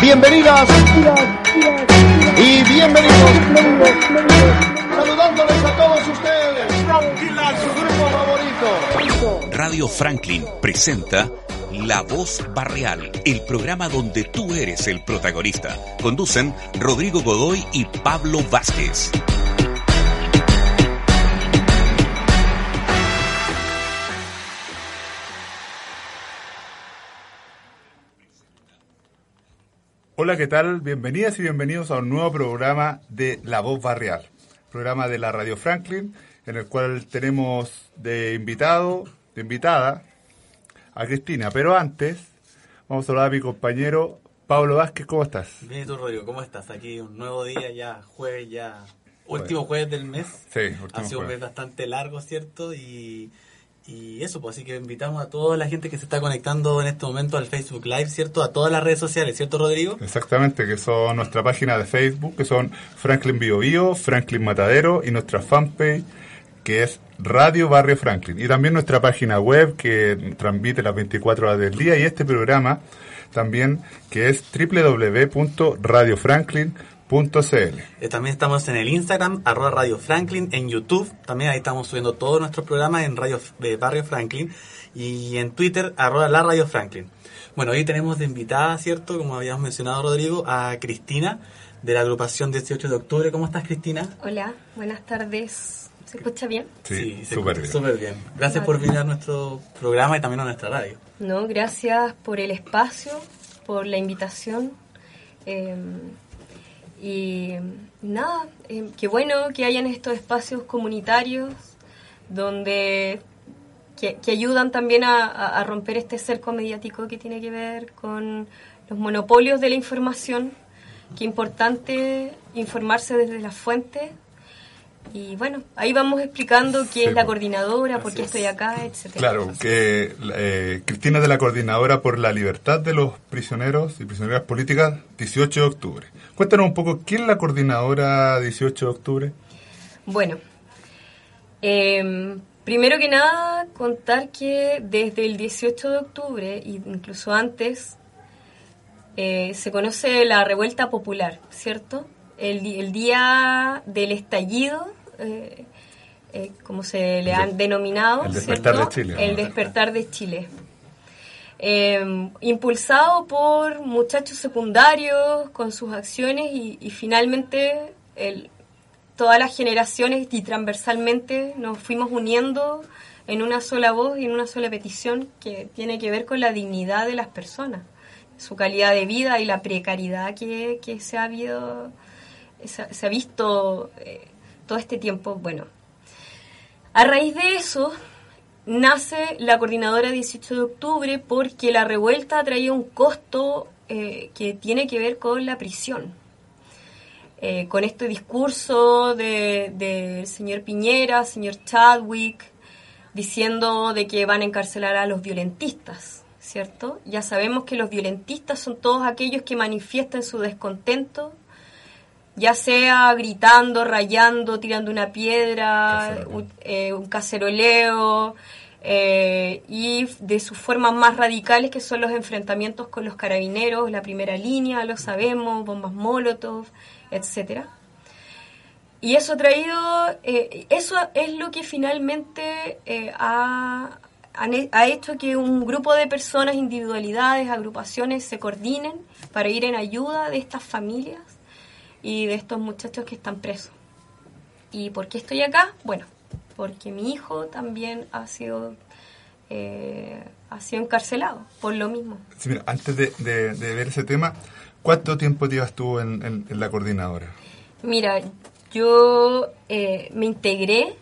Bienvenidas y bienvenidos. Saludándoles a todos ustedes. Su grupo favorito. Radio Franklin presenta La Voz Barreal, el programa donde tú eres el protagonista. Conducen Rodrigo Godoy y Pablo Vázquez. Hola, ¿qué tal? Bienvenidas y bienvenidos a un nuevo programa de La Voz Barrial, programa de la Radio Franklin, en el cual tenemos de invitado, de invitada, a Cristina. Pero antes, vamos a hablar a mi compañero Pablo Vázquez, ¿cómo estás? Bien, ¿y tú, Rodrigo? ¿Cómo estás? Aquí un nuevo día, ya jueves, ya último jueves del mes. Sí, último Ha sido un mes bastante largo, ¿cierto? Y, y eso, pues así que invitamos a toda la gente que se está conectando en este momento al Facebook Live, ¿cierto? A todas las redes sociales, ¿cierto, Rodrigo? Exactamente, que son nuestra página de Facebook, que son Franklin Bio Bio, Franklin Matadero y nuestra fanpage, que es Radio Barrio Franklin. Y también nuestra página web, que transmite las 24 horas del día, y este programa también, que es www.radiofranklin.cl. Eh, también estamos en el Instagram, arroba Radio Franklin, en YouTube, también ahí estamos subiendo todos nuestros programas en Radio de Barrio Franklin, y en Twitter, arroba la Radio Franklin. Bueno, hoy tenemos de invitada, ¿cierto? Como habíamos mencionado, Rodrigo, a Cristina, de la agrupación 18 de octubre. ¿Cómo estás, Cristina? Hola, buenas tardes. ¿Se escucha bien? Sí, súper escucha bien. súper bien. Gracias por venir a nuestro programa y también a nuestra radio. No, gracias por el espacio, por la invitación. eh, y nada, eh, qué bueno que hayan estos espacios comunitarios donde que, que ayudan también a, romper este cerco mediático que tiene que ver con los monopolios de la información. Qué importante informarse desde las fuentes. Y bueno, ahí vamos explicando Sí, es la coordinadora, por qué es. estoy acá, etcétera. Claro, que eh, Cristina es de la Coordinadora por la Libertad de los Prisioneros y Prisioneras Políticas 18 de octubre. Cuéntanos un poco, ¿quién es la Coordinadora 18 de octubre? Bueno, eh, primero que nada, contar que desde el 18 de octubre, incluso antes, eh, se conoce la revuelta popular, ¿cierto? El, el día del estallido, eh, eh, como se le han de- denominado, el despertar ¿cierto? de Chile, El ¿no? despertar de Chile. Eh, impulsado por muchachos secundarios con sus acciones y, y finalmente el, todas las generaciones y transversalmente nos fuimos uniendo en una sola voz y en una sola petición que tiene que ver con la dignidad de las personas, su calidad de vida y la precariedad que, que se ha habido, se, ha- visto eh, todo este tiempo. Bueno, a raíz de eso nace la coordinadora 18 de octubre porque la revuelta traía un costo eh, que tiene que ver con la prisión eh, con este discurso de- del señor Piñera, señor Chadwick, diciendo de que van a encarcelar a los violentistas, ¿cierto? Ya sabemos que los violentistas son todos aquellos que manifiestan su descontento, ya sea gritando, rayando, tirando una piedra, un, eh, un caceroleo, eh, y de sus formas más radicales que son los enfrentamientos con los carabineros, la primera línea, lo sabemos, bombas molotov, etcétera. Y eso ha traído, eh, eso es lo que finalmente eh, ha, ha hecho que un grupo de personas, individualidades, agrupaciones se coordinen para ir en ayuda de estas familias y de estos muchachos que están presos. ¿Y por qué estoy acá? Bueno, porque mi hijo también ha sido, eh, ha sido encarcelado por lo mismo. Sí, mira, antes de, de- de ver ese tema, ¿cuánto tiempo llevas tú en, en- en la coordinadora? Mira, yo eh, me integré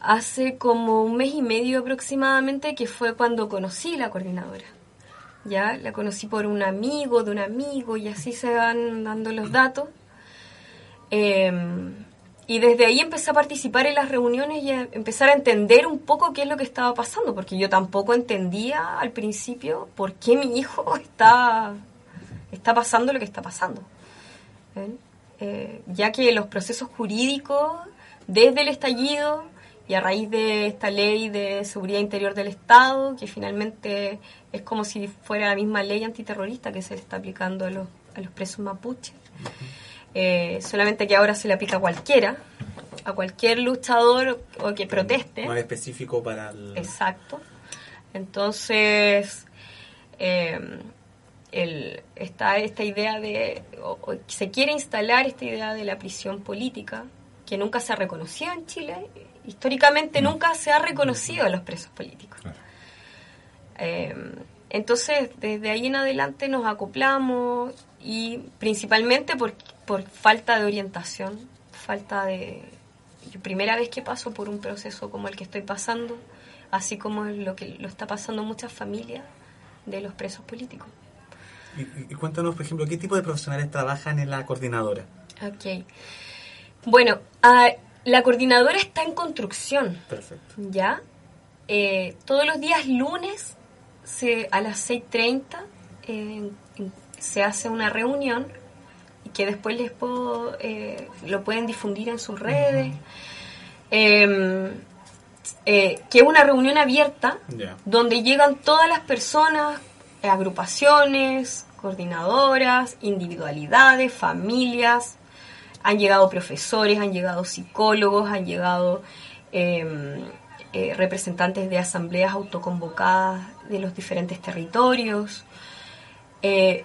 hace como un mes y medio aproximadamente, que fue cuando conocí la coordinadora. Ya la conocí por un amigo de un amigo y así se van dando los datos. Em, y desde ahí empecé a participar en las reuniones y a empezar a entender un poco qué es lo que estaba pasando, porque yo tampoco entendía al principio por qué mi hijo está, está pasando lo que está pasando. Eh, ya que los procesos jurídicos, desde el estallido y a raíz de esta ley de seguridad interior del Estado, que finalmente es como si fuera la misma ley antiterrorista que se le está aplicando a los, a los presos mapuches. Eh, solamente que ahora se le aplica a cualquiera, a cualquier luchador o que proteste. Más específico para el... Exacto. Entonces, eh, el, está esta idea de, se quiere instalar esta idea de la prisión política, que nunca se ha reconocido en Chile. Históricamente nunca se ha reconocido a los presos políticos. Eh, entonces, desde ahí en adelante nos acoplamos y principalmente por, por falta de orientación, falta de... primera vez que paso por un proceso como el que estoy pasando, así como lo que lo está pasando muchas familias de los presos políticos. Y, cuéntanos, por ejemplo, ¿qué tipo de profesionales trabajan en la coordinadora? Ok. Bueno, ah, la coordinadora está en construcción. Perfecto. ¿Ya? Eh, todos los días lunes se, a las 6.30 eh, se hace una reunión y que después les puedo, eh, lo pueden difundir en sus redes. Em, que es una reunión abierta donde llegan todas las personas, agrupaciones, coordinadoras, individualidades, familias, han llegado profesores, han llegado psicólogos, han llegado em, eh, representantes de asambleas autoconvocadas de los diferentes territorios, eh,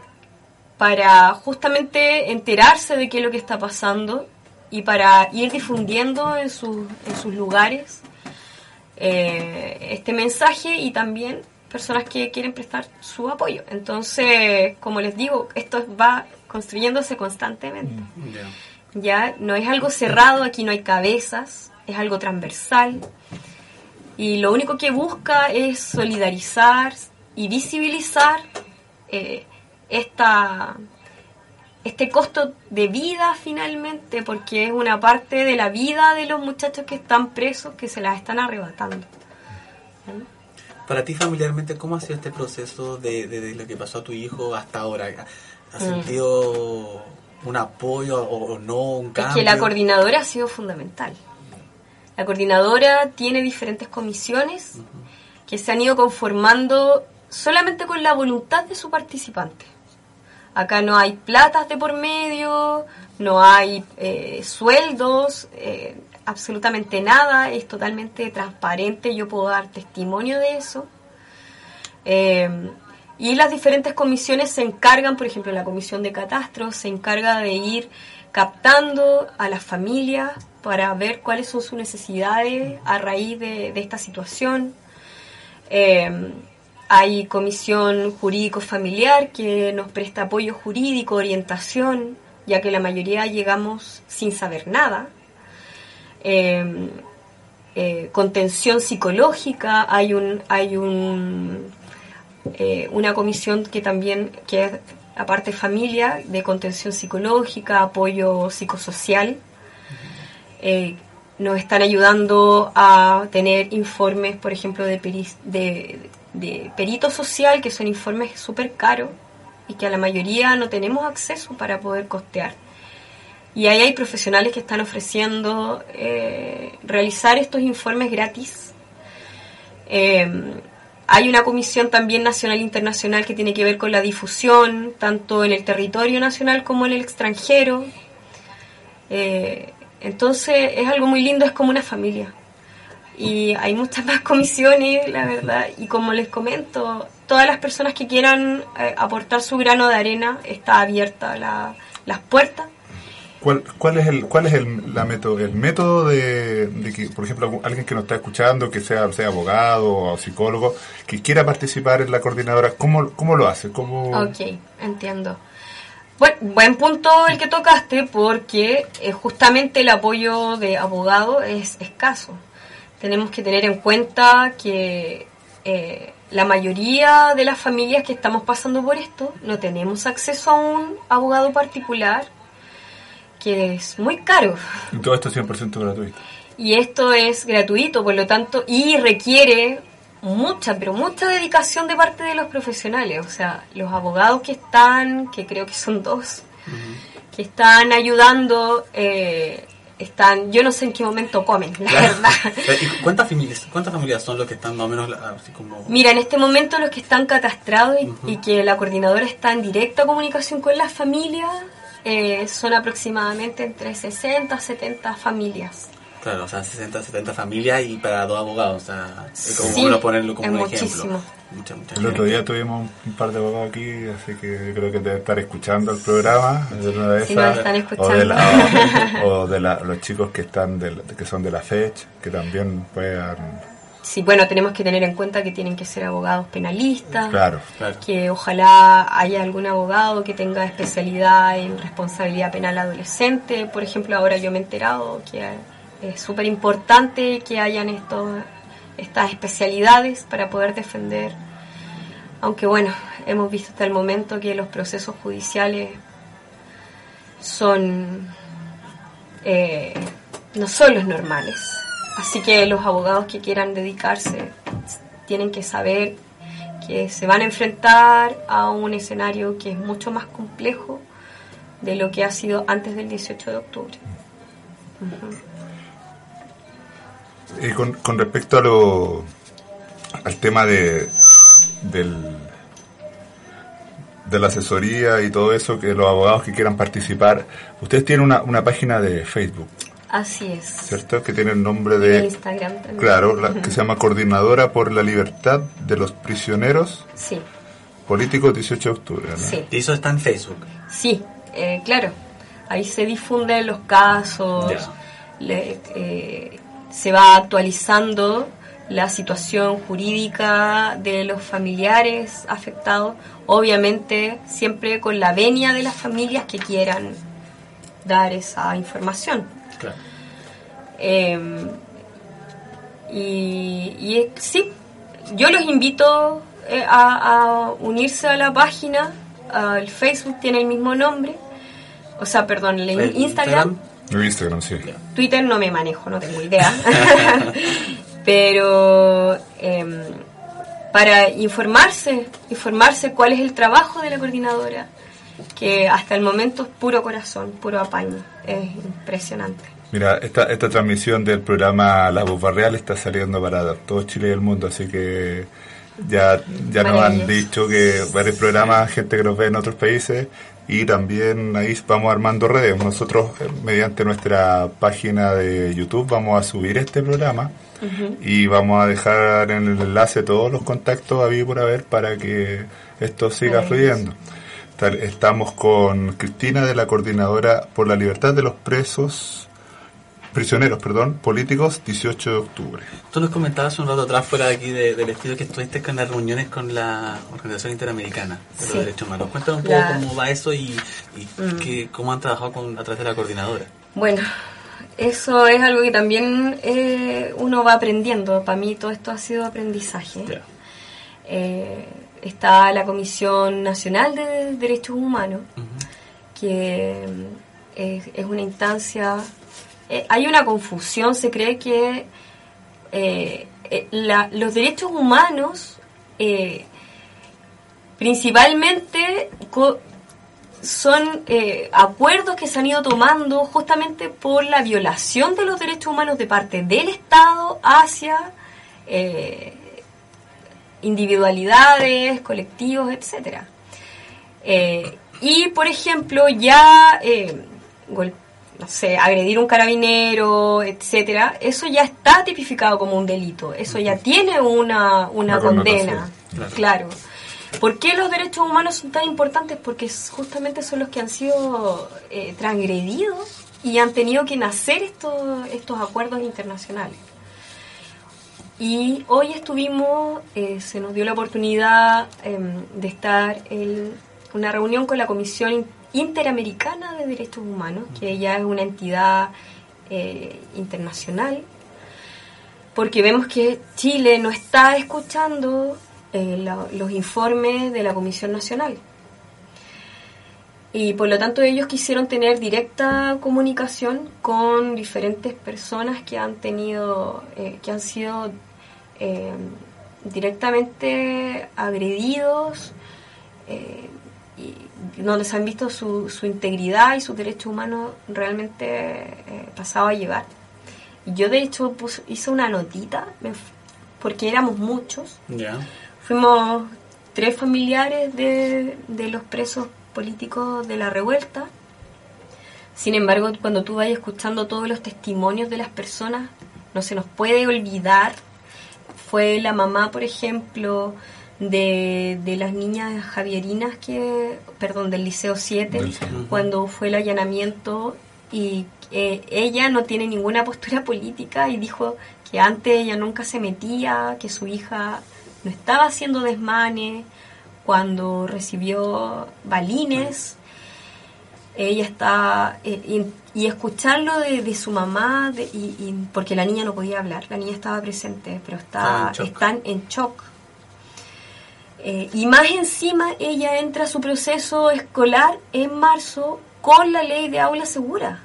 para justamente enterarse de qué es lo que está pasando y para ir difundiendo en, sus, en sus lugares eh, este mensaje y también personas que quieren prestar su apoyo. Entonces, como les digo, esto va construyéndose constantemente. Mm, ya no es algo cerrado, aquí no hay cabezas, es algo transversal y lo único que busca es solidarizar y visibilizar eh, esta, este costo de vida finalmente, porque es una parte de la vida de los muchachos que están presos que se las están arrebatando. Para ti familiarmente, ¿cómo ha sido este proceso de, lo que pasó a tu hijo hasta ahora? ¿Has mm. sentido un apoyo o, no, un cambio? Es que la coordinadora ha sido fundamental. La coordinadora tiene diferentes comisiones que se han ido conformando solamente con la voluntad de su participante. Acá no hay platas de por medio, no hay eh, sueldos, eh, absolutamente nada, es totalmente transparente, yo puedo dar testimonio de eso. Eh, y las diferentes comisiones se encargan, por ejemplo, la comisión de catastros se encarga de ir captando a las familias para ver cuáles son sus necesidades a raíz de, esta situación. Eh, hay comisión jurídico familiar que nos presta apoyo jurídico, orientación, ya que la mayoría llegamos sin saber nada. Eh, eh, contención psicológica, hay un, hay un una comisión que también que es aparte familia de contención psicológica, apoyo psicosocial eh, nos están ayudando a tener informes, por ejemplo, de, de, perito social, que son informes súper caros y que a la mayoría no tenemos acceso para poder costear. Y ahí hay profesionales que están ofreciendo eh, realizar estos informes gratis. Eh, hay una comisión también nacional e internacional que tiene que ver con la difusión, tanto en el territorio nacional como en el extranjero. Entonces es algo muy lindo, es como una familia. Y hay muchas más comisiones, la verdad. Y como les comento, todas las personas que quieran eh, aportar su grano de arena, está abierta la, las puertas. ¿Cuál, ¿Cuál, es el cuál es el, la método, el método de, que, por ejemplo, alguien que nos está escuchando, que sea, sea abogado o psicólogo, que quiera participar en la coordinadora, ¿cómo, cómo lo hace? ¿Cómo... Ok, entiendo. Bueno, buen punto el que tocaste porque eh, justamente el apoyo de abogado es escaso. Tenemos que tener en cuenta que eh, la mayoría de las familias que estamos pasando por esto no tenemos acceso a un abogado particular que es muy caro. Y todo esto es 100% gratuito. Y esto es gratuito, por lo tanto, y requiere mucha, pero mucha dedicación de parte de los profesionales. O sea, los abogados que están, que creo que son dos, que están ayudando, eh, están, yo no sé en qué momento comen, la verdad. Eh, ¿Y cuántas familias, cuántas familias son los que están más o menos así como... Mira, en este momento los que están catastrados y, y que la coordinadora está en directa comunicación con las familias eh, son aproximadamente entre 60 a 70 familias. Claro, o sea, 60, 70 familias y para dos abogados, o sea, es como Sí, ponerlo como es un muchísimo. ejemplo. Mucha, mucha El otro día tuvimos un par de abogados aquí, así que creo que debe estar escuchando el programa. de una de Sí, esas, están O de, la- escuchando. o- o de la- los chicos que están del- que son de la FECH, que también puedan... Sí, bueno, tenemos que tener en cuenta que tienen que ser abogados penalistas. Claro, Claro. que ojalá haya algún abogado que tenga especialidad en responsabilidad penal adolescente. Por ejemplo, ahora yo me he enterado que es súper importante que hayan estos, estas especialidades para poder defender. Aunque bueno, hemos visto hasta el momento que los procesos judiciales son eh, no son los normales. Así que los abogados que quieran dedicarse tienen que saber que se van a enfrentar a un escenario que es mucho más complejo de lo que ha sido antes del 18 de octubre. Y con, con respecto a lo, al tema de, del, de la asesoría y todo eso, que los abogados que quieran participar, ustedes tienen una, una página de Facebook, Así es. ¿cierto? Que tiene el nombre Y de... en Instagram también. Claro, la- que se llama Coordinadora por la Libertad de los Prisioneros Sí, Políticos 18 de octubre. ¿no? sí. Y eso está en Facebook. Sí, eh, claro. Ahí se difunden los casos, le- eh, se va actualizando la situación jurídica de los familiares afectados, obviamente siempre con la venia de las familias que quieran dar esa información. Claro. Eh, y, y es- sí, yo los invito eh, a, a unirse a la página. El Facebook tiene el mismo nombre. O sea, perdón, el, El Instagram. En Instagram, sí. Twitter no me manejo, no tengo idea. Pero em, para informarse, informarse cuál es el trabajo de la coordinadora, que hasta el momento es puro corazón, puro apaño. Es impresionante. Mira, esta, esta transmisión del programa La Voz Barreal está saliendo para todo Chile y el mundo, así que ya, ya nos han dicho que varios programas, gente que nos ve en otros países, y también ahí vamos armando redes. Nosotros, eh, mediante nuestra página de YouTube, vamos a subir este programa y vamos a dejar en el enlace todos los contactos a vivo por haber para que esto siga fluyendo. Estamos con Cristina de la Coordinadora por la Libertad de los Presos, prisioneros, perdón, políticos, 18 de octubre. Tú nos comentabas un rato atrás fuera de aquí de- del estudio que estuviste con las reuniones con la Organización Interamericana de los Sí. Derechos Humanos. Cuéntanos un poco La- cómo va eso y, y qué- cómo han trabajado con, a través de la coordinadora. Bueno, eso es algo que también eh, uno va aprendiendo. Para mí todo esto ha sido aprendizaje. Eh, está la Comisión Nacional de Derechos Humanos, que mm, es, es una instancia... eh, hay una confusión, se cree que eh, eh, los derechos humanos principalmente son acuerdos que se han ido tomando justamente por la violación de los derechos humanos de parte del Estado hacia individualidades, colectivos. Eh, y, por ejemplo, ya, gol- no sé, agredir un carabinero, etcétera, eso ya está tipificado como un delito. Eso ya tiene una, una Una condena. Claro. ¿Por qué los derechos humanos son tan importantes? Porque justamente son los que han sido eh, transgredidos y han tenido que nacer estos, estos acuerdos internacionales. Y hoy estuvimos, eh, se nos dio la oportunidad em, de estar en una reunión con la Comisión Interamericana de Derechos Humanos, que ya es una entidad eh, internacional, porque vemos que Chile no está escuchando eh, los informes de la Comisión Nacional. Y por lo tanto ellos quisieron tener directa comunicación con diferentes personas que han tenido, eh, que han sido directamente agredidos, y donde se han visto su, su integridad y sus derechos humanos realmente eh, pasado a llevar. Y yo de hecho hice una notita, porque éramos muchos. Fuimos tres familiares de, de los presos políticos de la revuelta. Sin embargo, cuando tú vayas escuchando todos los testimonios de las personas, no se nos puede olvidar. Fue la mamá, por ejemplo, de, de las niñas javierinas que, perdón, del Liceo 7, Del Liceo. cuando fue el allanamiento y eh, ella no tiene ninguna postura política y dijo que antes ella nunca se metía, que su hija no estaba haciendo desmanes cuando recibió balines. Ella está. eh, y, y escucharlo de, de su mamá, de- y, y- porque la niña no podía hablar, la niña estaba presente, pero está, están en shock. Eh, y más encima, ella entra a su proceso escolar en marzo con la ley de aula segura.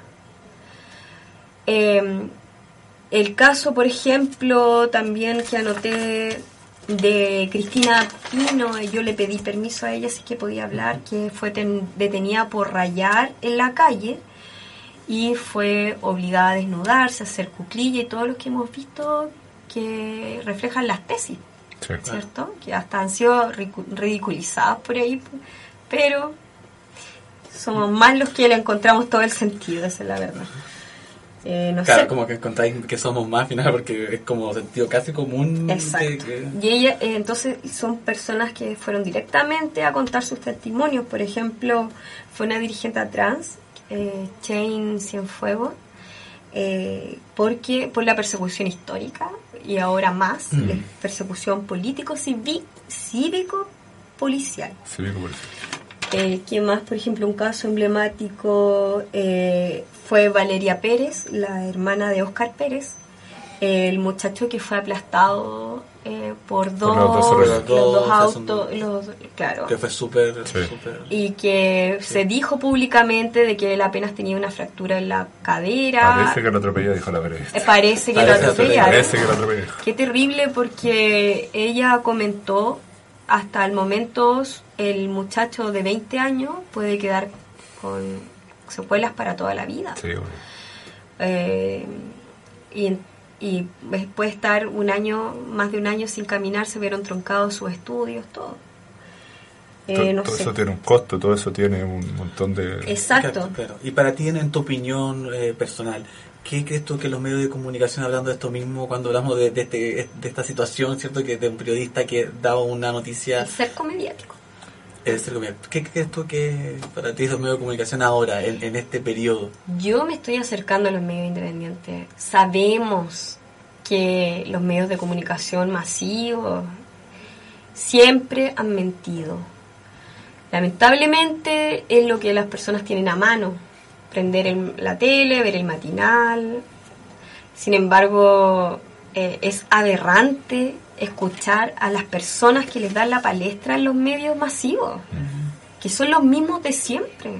Eh, el caso, por ejemplo, también que anoté de Cristina Pino, yo le pedí permiso a ella si que podía hablar, que fue ten- detenida por rayar en la calle y fue obligada a desnudarse, a hacer cuclilla y todo lo que hemos visto que reflejan las tesis, Sí. ¿cierto? Que hasta han sido ridiculizadas por ahí, pero somos más los que le encontramos todo el sentido, esa es la verdad. Eh, no Claro, sé. como que encontráis que somos más al final porque es como sentido casi común. Exacto. que- Y ella, eh, entonces, son personas que fueron directamente a contar sus testimonios. Por ejemplo, fue una dirigente trans, eh, Chain Cienfuegos, eh, porque por la persecución histórica y ahora más, Mm. la persecución político, civi- cívico, policial. Eh, ¿Quién más? Por ejemplo, un caso emblemático eh, fue Valeria Pérez, la hermana de Oscar Pérez, el muchacho que fue aplastado eh, por dos, los dos los autos, dos autos, los- claro, Que fue súper. Sí. y que se dijo públicamente de que él apenas tenía una fractura en la cadera. Parece que lo atropelló, dijo la periodista. Eh, parece que Parece lo. Parece que lo atropelló. Qué terrible porque ella comentó hasta el momento el muchacho de 20 años puede quedar con secuelas para toda la vida. Sí, bueno. Eh, y, y puede estar un año, más de un año sin caminar, se vieron troncados sus estudios, todo. Eh, To- no todo sé. eso tiene un costo, todo eso tiene un montón de... Exacto. Claro. Y para ti, en, tu opinión eh, personal, ¿qué crees tú que los medios de comunicación, hablando de esto mismo, cuando hablamos de, de, este- de esta situación, ¿cierto? Que de un periodista que daba una noticia, El cerco mediático. Es. ¿Qué crees tú que para ti los medios de comunicación ahora, en, este periodo? Yo me estoy acercando a los medios independientes. Sabemos que los medios de comunicación masivos siempre han mentido. Lamentablemente es lo que las personas tienen a mano. Prender la tele, ver el matinal. Sin embargo, eh, es aberrante escuchar a las personas que les dan la palestra en los medios masivos, que son los mismos de siempre.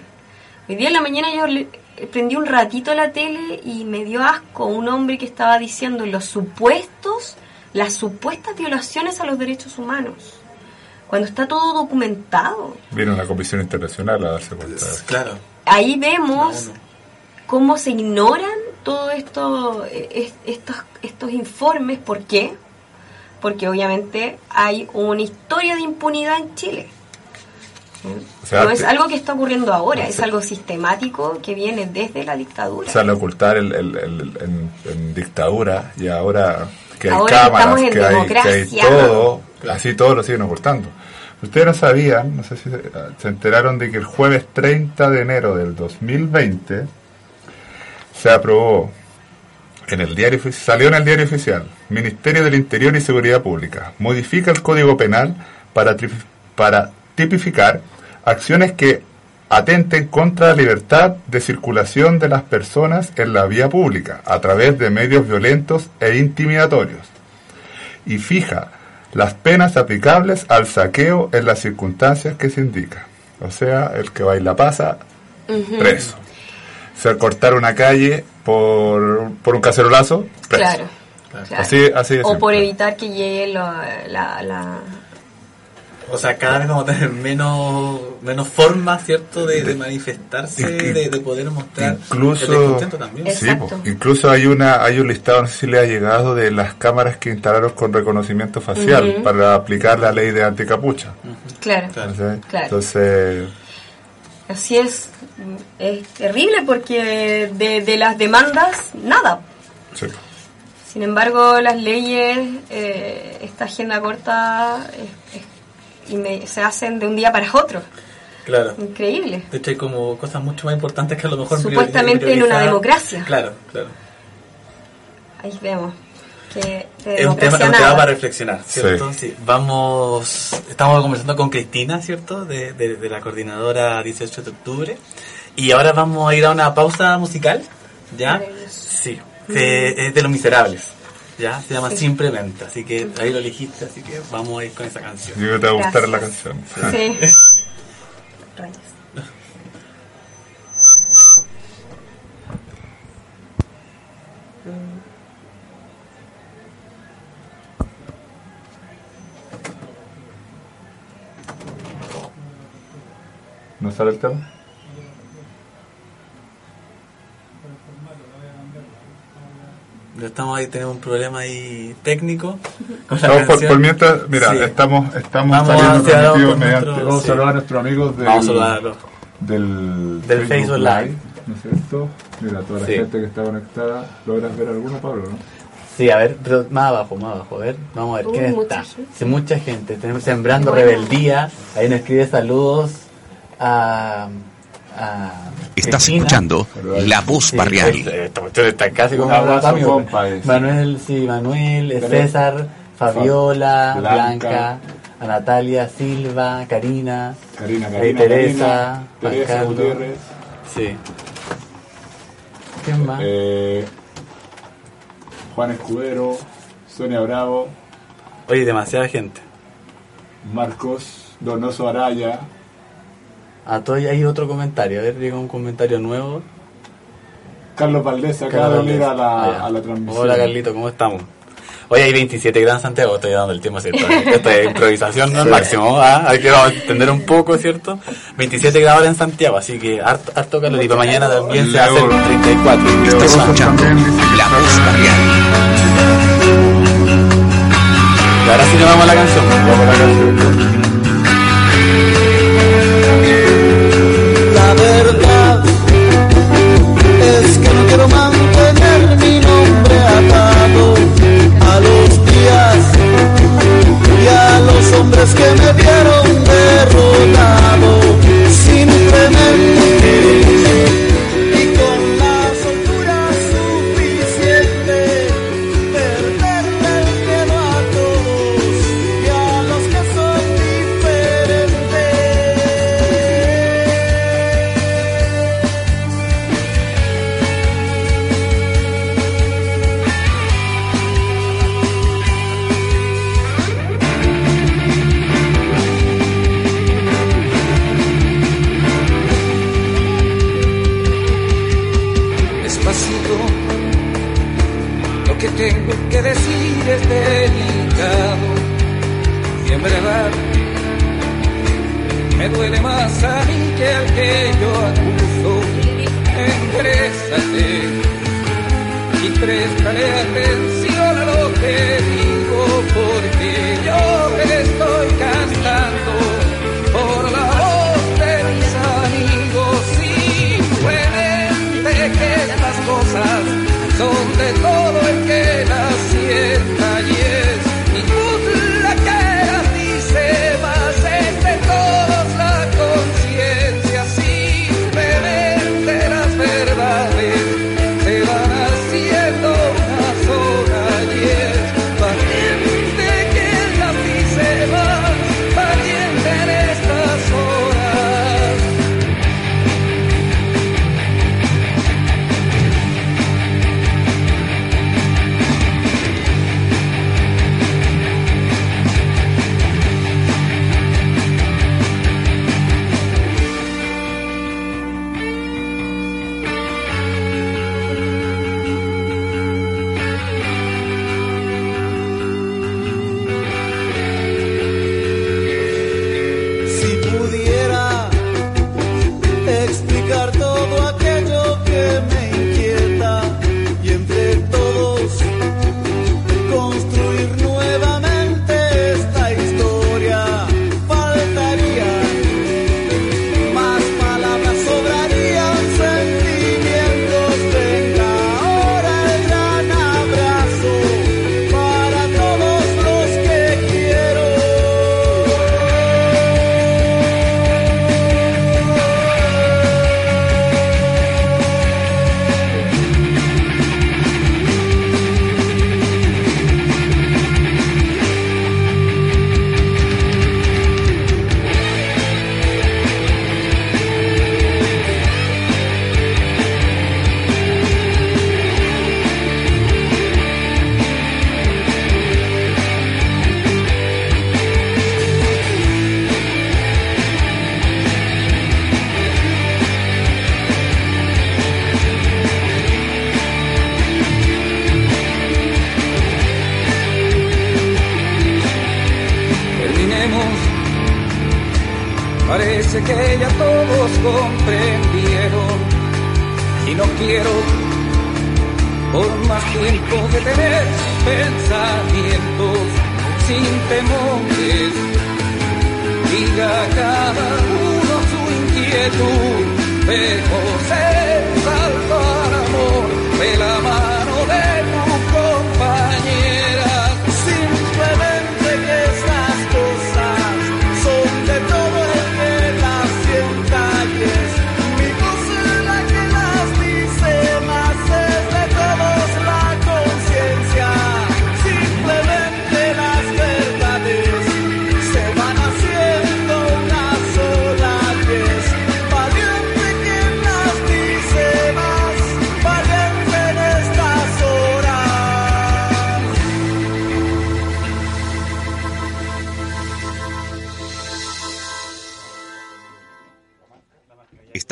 Hoy día en la mañana yo le- prendí un ratito la tele y me dio asco un hombre que estaba diciendo los supuestos, las supuestas violaciones a los derechos humanos, cuando está todo documentado. Viene una comisión internacional a darse cuenta. Claro. Ahí vemos cómo se ignoran todos esto, eh, es- estos, estos informes. ¿Por qué? Porque obviamente hay una historia de impunidad en Chile. O sea, no es algo que está ocurriendo ahora, es algo sistemático que viene desde la dictadura. O sea, al ocultar el, el- el- en, en dictadura y ahora que hay Ahora cámaras, que hay, que hay todo, así todo lo siguen ocultando. Ustedes no sabían, no sé si se, se enteraron de que el jueves 30 de enero del 2020 se aprobó en el diario salió en el diario oficial Ministerio del Interior y Seguridad Pública modifica el Código Penal para para tipificar acciones que atenten contra la libertad de circulación de las personas en la vía pública a través de medios violentos e intimidatorios y fija las penas aplicables al saqueo en las circunstancias que se indica. O sea, el que baila pasa, preso. O sea, cortar una calle por, por un cacerolazo, preso. Claro. claro. Así, así de o por evitar que llegue la, la, la- O sea, cada vez vamos a tener menos, menos formas, ¿cierto?, de, de manifestarse, de, de poder mostrar el incluso descontento también. Sí, incluso hay una hay un listado no sé si le ha llegado de las cámaras que instalaron con reconocimiento facial para aplicar la ley de anticapucha Claro. Claro. ¿sí? Claro. entonces Así es. Es terrible porque de, de las demandas, nada. sí. Sin embargo, las leyes, eh, esta agenda corta, es- es- y me- se hacen de un día para otro. Claro. Increíble. De hecho, hay como cosas mucho más importantes que a lo mejor Supuestamente en una democracia. Claro, claro. Ahí vemos que Es un tema, un tema para reflexionar, ¿cierto? Sí. Vamos, estamos conversando con Cristina, ¿cierto? De, de, de la coordinadora 18 de octubre. Y ahora vamos a ir a una pausa musical, ¿ya? Sí, que es de Los Miserables, ¿ya? Se llama Sí. Simplemente, así que ahí lo elegiste, así que vamos a ir con esa canción. yo te va a gustar la canción sí. Sí. Rayos. ¿No sale el tema? Ya estamos ahí, tenemos un problema ahí técnico. con la No, por, mientras, mira, Sí. estamos, estamos Vamos saliendo mediante. nuestro- vamos a sí. saludar a nuestros amigos del, Vamos a saludarlo. del, Del Facebook Live. ¿no es cierto? Mira, toda la Sí. gente que está conectada, ¿logras ver alguno, Pablo, no? Sí, a ver, pero más abajo, más abajo, a ver, vamos a ver, Uh, ¿quién mucha está? gente. Sí, mucha gente, tenemos Sembrando Bueno. Rebeldía, ahí nos escribe saludos a... a Estás Cristina. escuchando La Voz Sí, Barrial. este- cuestión está casi como Un abrazo, amigo. compa, ese. Manuel, sí, Manuel, eh, César, Fabiola, Fa- Blanca, Blanca. a Natalia, Silva, Karina, Karina, Teresa, Karina, Teresa. Gutiérrez, Sí. ¿Quién más? eh, Juan Escudero, Sonia Bravo, Oye, demasiada gente. Marcos Donoso Araya, A todos hay otro comentario, a ver, llega un comentario nuevo. Carlos Valdés acaba Carlos de unir a la, Ah, a la transmisión. Hola Carlito, ¿cómo estamos? Hoy hay 27 grados en Santiago, estoy dando el tiempo, ¿cierto? Esto es improvisación, no es Sí. máximo, ¿ah? hay que entender un poco, ¿cierto? 27 grados en Santiago, así que harto, harto calor y para mañana también se hace Leo- 34. Estás escuchando La Voz Barrial. Y ahora sí nos vamos a la canción. Vamos a la canción.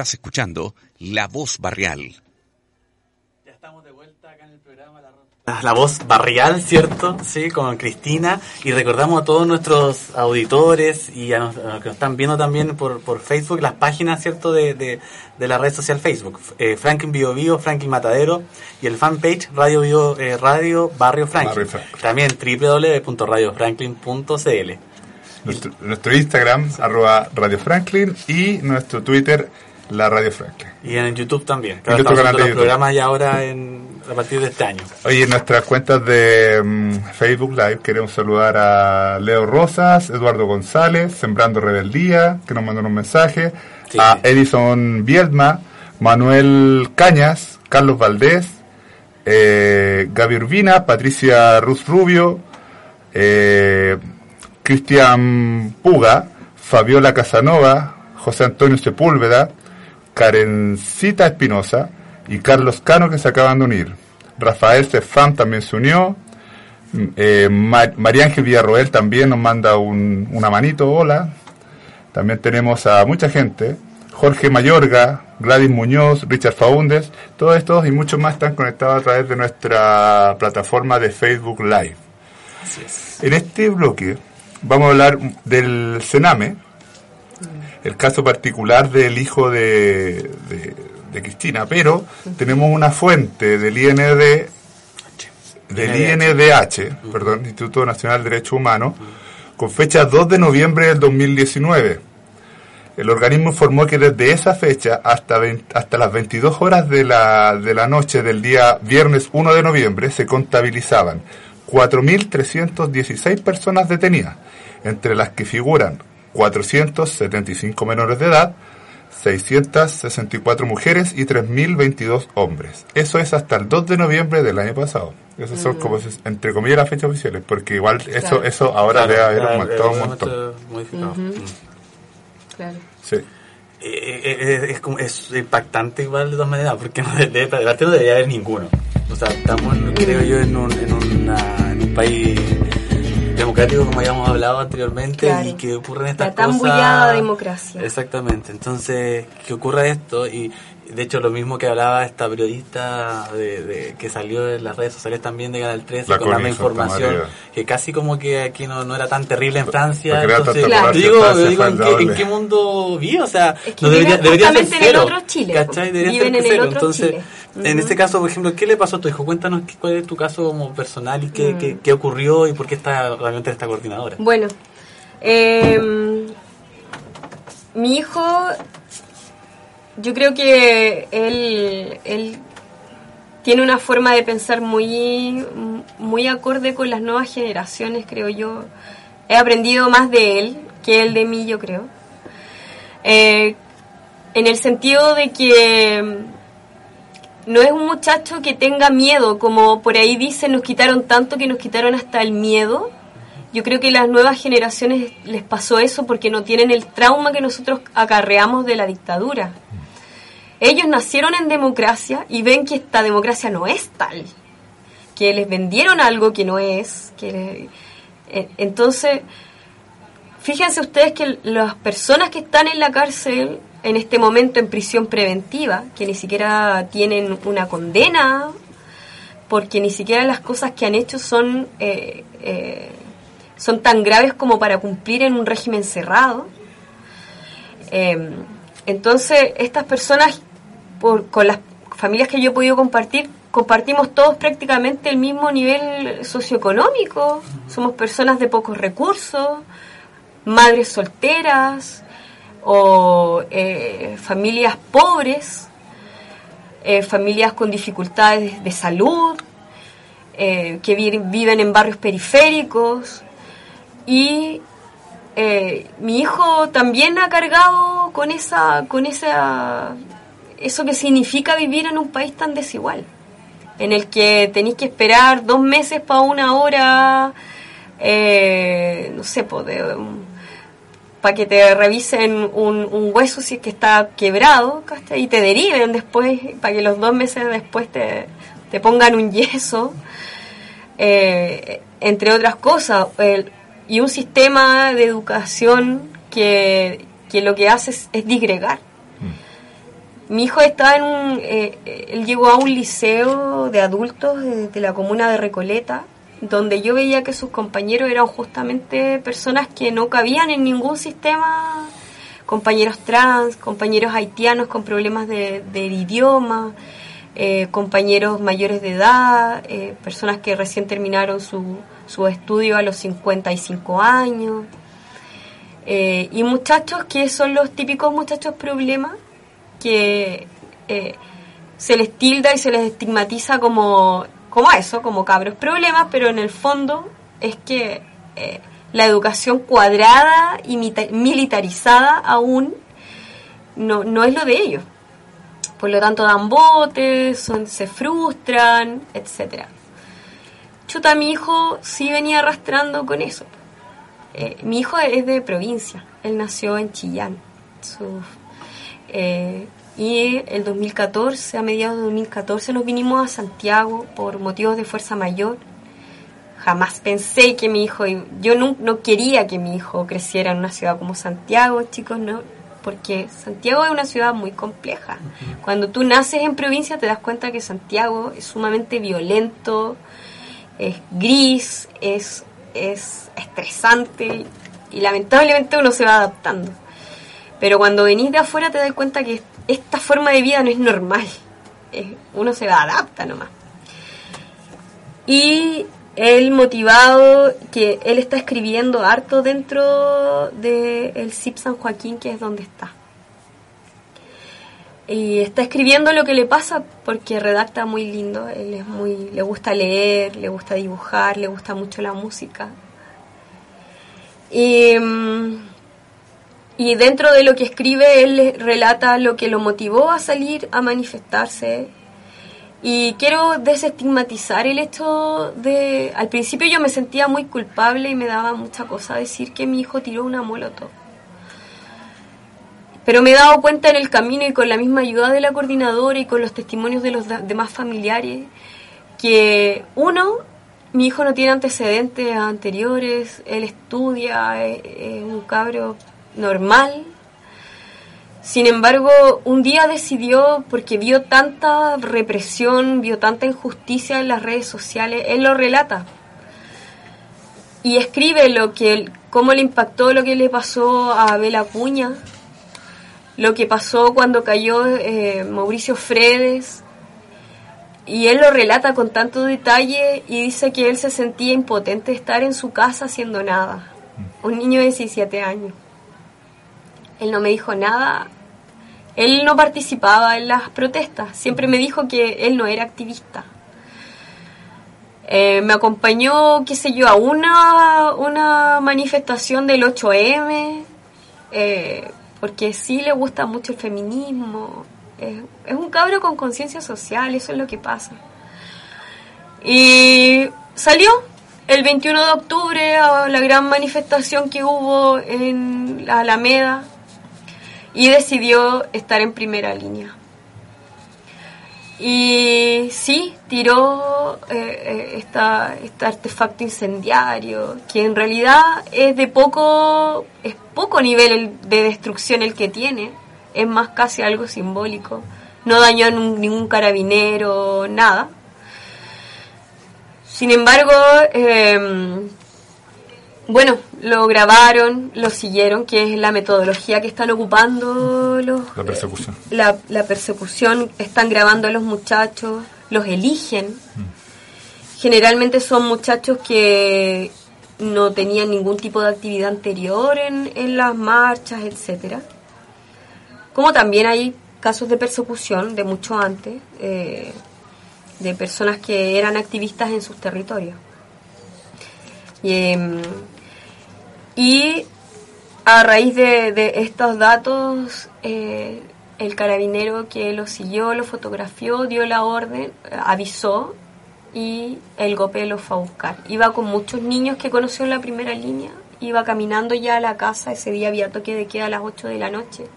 Estás escuchando La Voz Barrial. Ya estamos de vuelta acá en el programa La, la Voz Barrial, ¿cierto? Sí, con Cristina. Y recordamos a todos nuestros auditores y a, nos- a los que nos están viendo también por, por Facebook, las páginas, ¿cierto? De, de, de la red social Facebook. Eh, Franklin Bio Bio, Franklin Matadero y el fanpage Radio, Bio, eh, Radio Barrio Franklin. Barrio Franklin. También www.radiofranklin.cl. Nuestro, nuestro Instagram, arroba Radio Franklin, y nuestro Twitter, La Radio Franklin. Y en YouTube también. Que Y ahora nuestro estamos canal de haciendo los YouTube. programas ya ahora en, a partir de este año. Oye, en nuestras cuentas de mm, Facebook Live queremos saludar a Leo Rosas, Eduardo González, Sembrando Rebeldía, que nos mandaron un mensaje, Sí. a Edison Bielma, Manuel Cañas, Carlos Valdés, eh, Gaby Urbina, Patricia Ruz Rubio, eh, Cristian Puga, Fabiola Casanova, José Antonio Sepúlveda, Karencita Espinosa y Carlos Cano que se acaban de unir. Rafael Cefam también se unió. Mm, eh, Ma- María Ángel Villarroel también nos manda un- una manito, hola. También tenemos a mucha gente. Jorge Mayorga, Gladys Muñoz, Richard Faúndes, todos estos y muchos más están conectados a través de nuestra plataforma de Facebook Live. Así es. En este bloque vamos a hablar del Sename, el caso particular del hijo de, de- de Cristina, pero tenemos una fuente del IND, del INDH, perdón, Instituto Nacional de Derechos Humanos, con fecha 2 de noviembre del 2019. El organismo informó que desde esa fecha hasta, 20 hasta las 22 horas de la, de la noche del día viernes 1 de noviembre se contabilizaban 4.316 personas detenidas, entre las que figuran 475 menores de edad, 664 mujeres y 3.022 hombres. Eso es hasta el 2 de noviembre del año pasado. Esas son como, se- entre comillas, las fechas oficiales, porque igual eso, Claro. eso ahora Claro, debe haber claro, aumentado un montón. modificado. Mm. Claro. Sí. Eh, eh, eh, es, como- es impactante igual de todas maneras, porque no, de, de parte no debería haber ninguno. O sea, estamos, creo yo, en un, en, una- en un país democrático, como habíamos hablado anteriormente, Claro. y que ocurren estas La tan cosas. democracia. Exactamente. Entonces, que ocurra esto, y de hecho, lo mismo que hablaba esta periodista de, de- que salió en las redes sociales también de Canal 13, La con dando Connie información, que casi como que aquí no, no era tan terrible en Francia. Entonces, población, digo, digo, ¿en, qué, en qué mundo vive? O sea, Es que no debería, ser justamente en el cero. otro Chile, ¿Cachai? Debería ser en el cero. otro Entonces, Chile. en este caso, por ejemplo, ¿qué le pasó a tu hijo? Cuéntanos qué- cuál es tu caso como personal y qué, Mm. qué, qué ocurrió y por qué está realmente esta coordinadora. Bueno, eh, mi hijo, yo creo que él, él tiene una forma de pensar muy, muy acorde con las nuevas generaciones, creo yo. He aprendido más de él que él de mí, yo creo. Eh, en el sentido de que no es un muchacho que tenga miedo, como por ahí dicen, nos quitaron tanto que nos quitaron hasta el miedo. Yo creo que las nuevas generaciones les pasó eso porque no tienen el trauma que nosotros acarreamos de la dictadura. Ellos nacieron en democracia y ven que esta democracia no es tal, que les vendieron algo que no es, que le- eh, entonces fíjense ustedes que las personas que están en la cárcel en este momento en prisión preventiva, que ni siquiera tienen una condena, porque ni siquiera las cosas que han hecho son, eh, eh, son tan graves como para cumplir en un régimen cerrado, Eh, entonces, estas personas, con las familias que yo he podido compartir, compartimos todos prácticamente el mismo nivel socioeconómico. Somos personas de pocos recursos, madres solteras o eh, familias pobres, eh, familias con dificultades de salud, eh, que vi- viven en barrios periféricos. Y mi hijo también ha cargado con esa, con esa, eso que significa vivir en un país tan desigual, en el que tenéis que esperar dos meses para una hora, eh, no sé, para que te revisen un, hueso si es que está quebrado, y te deriven después, para que los dos meses después te, pongan un yeso, eh, entre otras cosas. Y un sistema de educación que, que lo que hace es, es disgregar. Mi hijo estaba en un, eh, eh, él llegó a un liceo de adultos de, de la comuna de Recoleta, donde yo veía que sus compañeros eran justamente personas que no cabían en ningún sistema, compañeros trans, compañeros haitianos con problemas de, idioma, eh, compañeros mayores de edad, eh, personas que recién terminaron su, su estudio a los 55 años, eh, y muchachos que son los típicos muchachos problemas que eh, se les tilda y se les estigmatiza como, como eso, como cabros problemas, pero en el fondo es que eh, la educación cuadrada y militarizada aún no, no es lo de ellos. Por lo tanto dan botes, se frustran, etcétera. Chuta, mi hijo sí venía arrastrando con eso. Eh, mi hijo es de provincia, él nació en Chillán. Eh, y el 2014, a mediados de 2014, nos vinimos a Santiago por motivos de fuerza mayor. Jamás pensé que mi hijo, yo no, no quería que mi hijo creciera en una ciudad como Santiago, chicos, no, porque Santiago es una ciudad muy compleja. Cuando tú naces en provincia te das cuenta que Santiago es sumamente violento, es gris, es, es estresante y lamentablemente uno se va adaptando. Pero cuando venís de afuera te das cuenta que esta forma de vida no es normal. Uno se adapta nomás. Y él motivado, que él está escribiendo harto dentro del CIP San Joaquín, que es donde está. Y está escribiendo lo que le pasa porque redacta muy lindo. Él es muy, le gusta leer, le gusta dibujar, le gusta mucho la música. Y, mm, y dentro de lo que escribe, él relata lo que lo motivó a salir a manifestarse. Y quiero desestigmatizar el hecho de... Al principio yo me sentía muy culpable y me daba mucha cosa decir que mi hijo tiró una molotov. Pero me he dado cuenta en el camino y con la misma ayuda de la coordinadora y con los testimonios de los demás familiares que uno, mi hijo no tiene antecedentes anteriores, él estudia, es, es un cabro normal. Sin embargo, un día decidió, porque vio tanta represión, vio tanta injusticia en las redes sociales, él lo relata. Y escribe lo que él- cómo le impactó lo que le pasó a Abel Acuña, lo que pasó cuando cayó eh, Mauricio Fredes. Y él lo relata con tanto detalle y dice que él se sentía impotente de estar en su casa haciendo nada. Un niño de 17 años. Él no me dijo nada. Él no participaba en las protestas. Siempre me dijo que él no era activista. Eh, me acompañó, qué sé yo, a una, una manifestación del 8M, eh, porque sí le gusta mucho el feminismo. Es, un cabro con conciencia social, eso es lo que pasa. Y salió el 21 de octubre a la gran manifestación que hubo en la Alameda y decidió estar en primera línea. Y sí, tiró eh, eh, esta, este artefacto incendiario, que en realidad es de poco, es poco nivel el- de destrucción el que tiene, es más casi algo simbólico. No dañó a ningún carabinero, nada. Sin embargo, eh, Bueno, lo grabaron, lo siguieron, que es la metodología que están ocupando los... La persecución. La, la persecución, están grabando a los muchachos, los eligen. Generalmente son muchachos que no tenían ningún tipo de actividad anterior en, en las marchas, etcétera. Como también hay casos de persecución de mucho antes, eh, de personas que eran activistas en sus territorios. Y, em, y a raíz de, estos datos, eh, el carabinero que lo siguió, lo fotografió, dio la orden, avisó y el GOPE lo fue a buscar. Iba con muchos niños que conoció en la primera línea, iba caminando ya a la casa, ese día había toque de queda a las 8 de la noche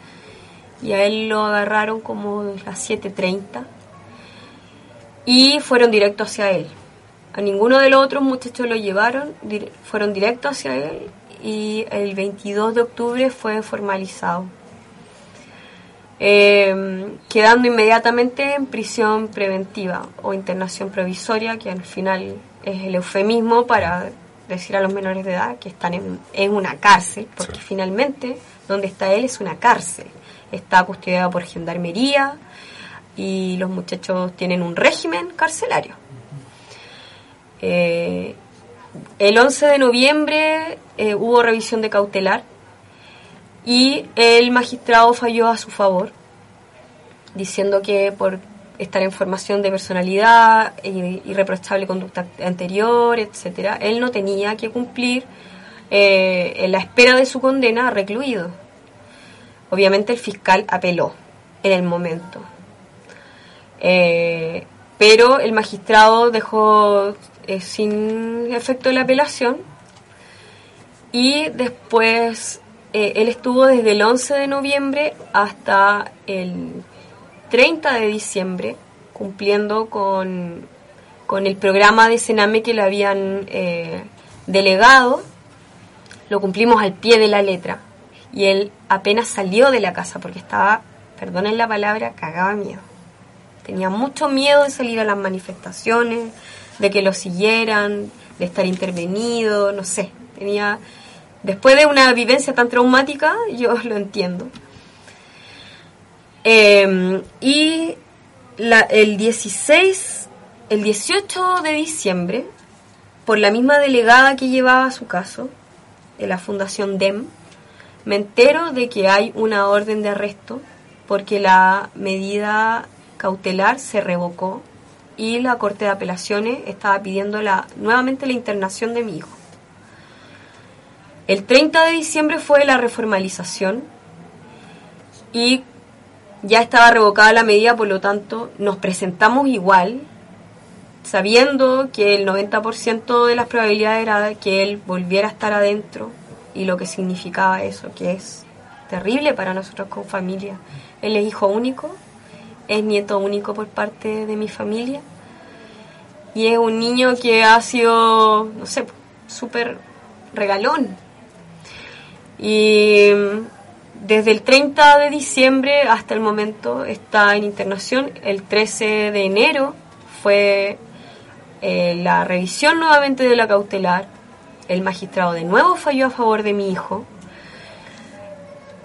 y a él lo agarraron como a las 7.30 y fueron directo hacia él. A ninguno de los otros muchachos lo llevaron, fueron directo hacia él y el 22 de octubre fue formalizado. Eh, quedando inmediatamente en prisión preventiva o internación provisoria, que al final es el eufemismo para decir a los menores de edad que están en, en una cárcel, porque Sí. finalmente donde está él es una cárcel. Está custodiado por gendarmería y los muchachos tienen un régimen carcelario. Eh, el 11 de noviembre eh, hubo revisión de cautelar y el magistrado falló a su favor, diciendo que por estar en formación de personalidad, eh, irreprochable conducta anterior, etcétera, él no tenía que cumplir eh, en la espera de su condena recluido. Obviamente el fiscal apeló en el momento. Pero el magistrado dejó sin efecto la apelación y después eh, él estuvo desde el 11 de noviembre hasta el 30 de diciembre cumpliendo con, con el programa de Sename que le habían eh, delegado. Lo cumplimos al pie de la letra. Y él apenas salió de la casa porque estaba, perdonen la palabra, cagaba miedo. Tenía mucho miedo de salir a las manifestaciones, de que lo siguieran, de estar intervenido, no sé. Tenía, después de una vivencia tan traumática, yo lo entiendo. Eh, y el 16, el 18 de diciembre, por la misma delegada que llevaba su caso, de la Fundación DEM, me entero de que hay una orden de arresto porque la medida cautelar se revocó y la Corte de Apelaciones estaba pidiendo la, nuevamente la internación de mi hijo. El 30 de diciembre fue la reformalización y ya estaba revocada la medida, por lo tanto nos presentamos igual, sabiendo que el 90% de las probabilidades era que él volviera a estar adentro y lo que significaba eso, que es terrible para nosotros como familia. Él es hijo único, es nieto único por parte de mi familia y es un niño que ha sido, no sé, súper regalón. Y mm, desde el 30 de diciembre hasta el momento está en internación. El 13 de enero fue eh, la revisión nuevamente de la cautelar. El magistrado de nuevo falló a favor de mi hijo.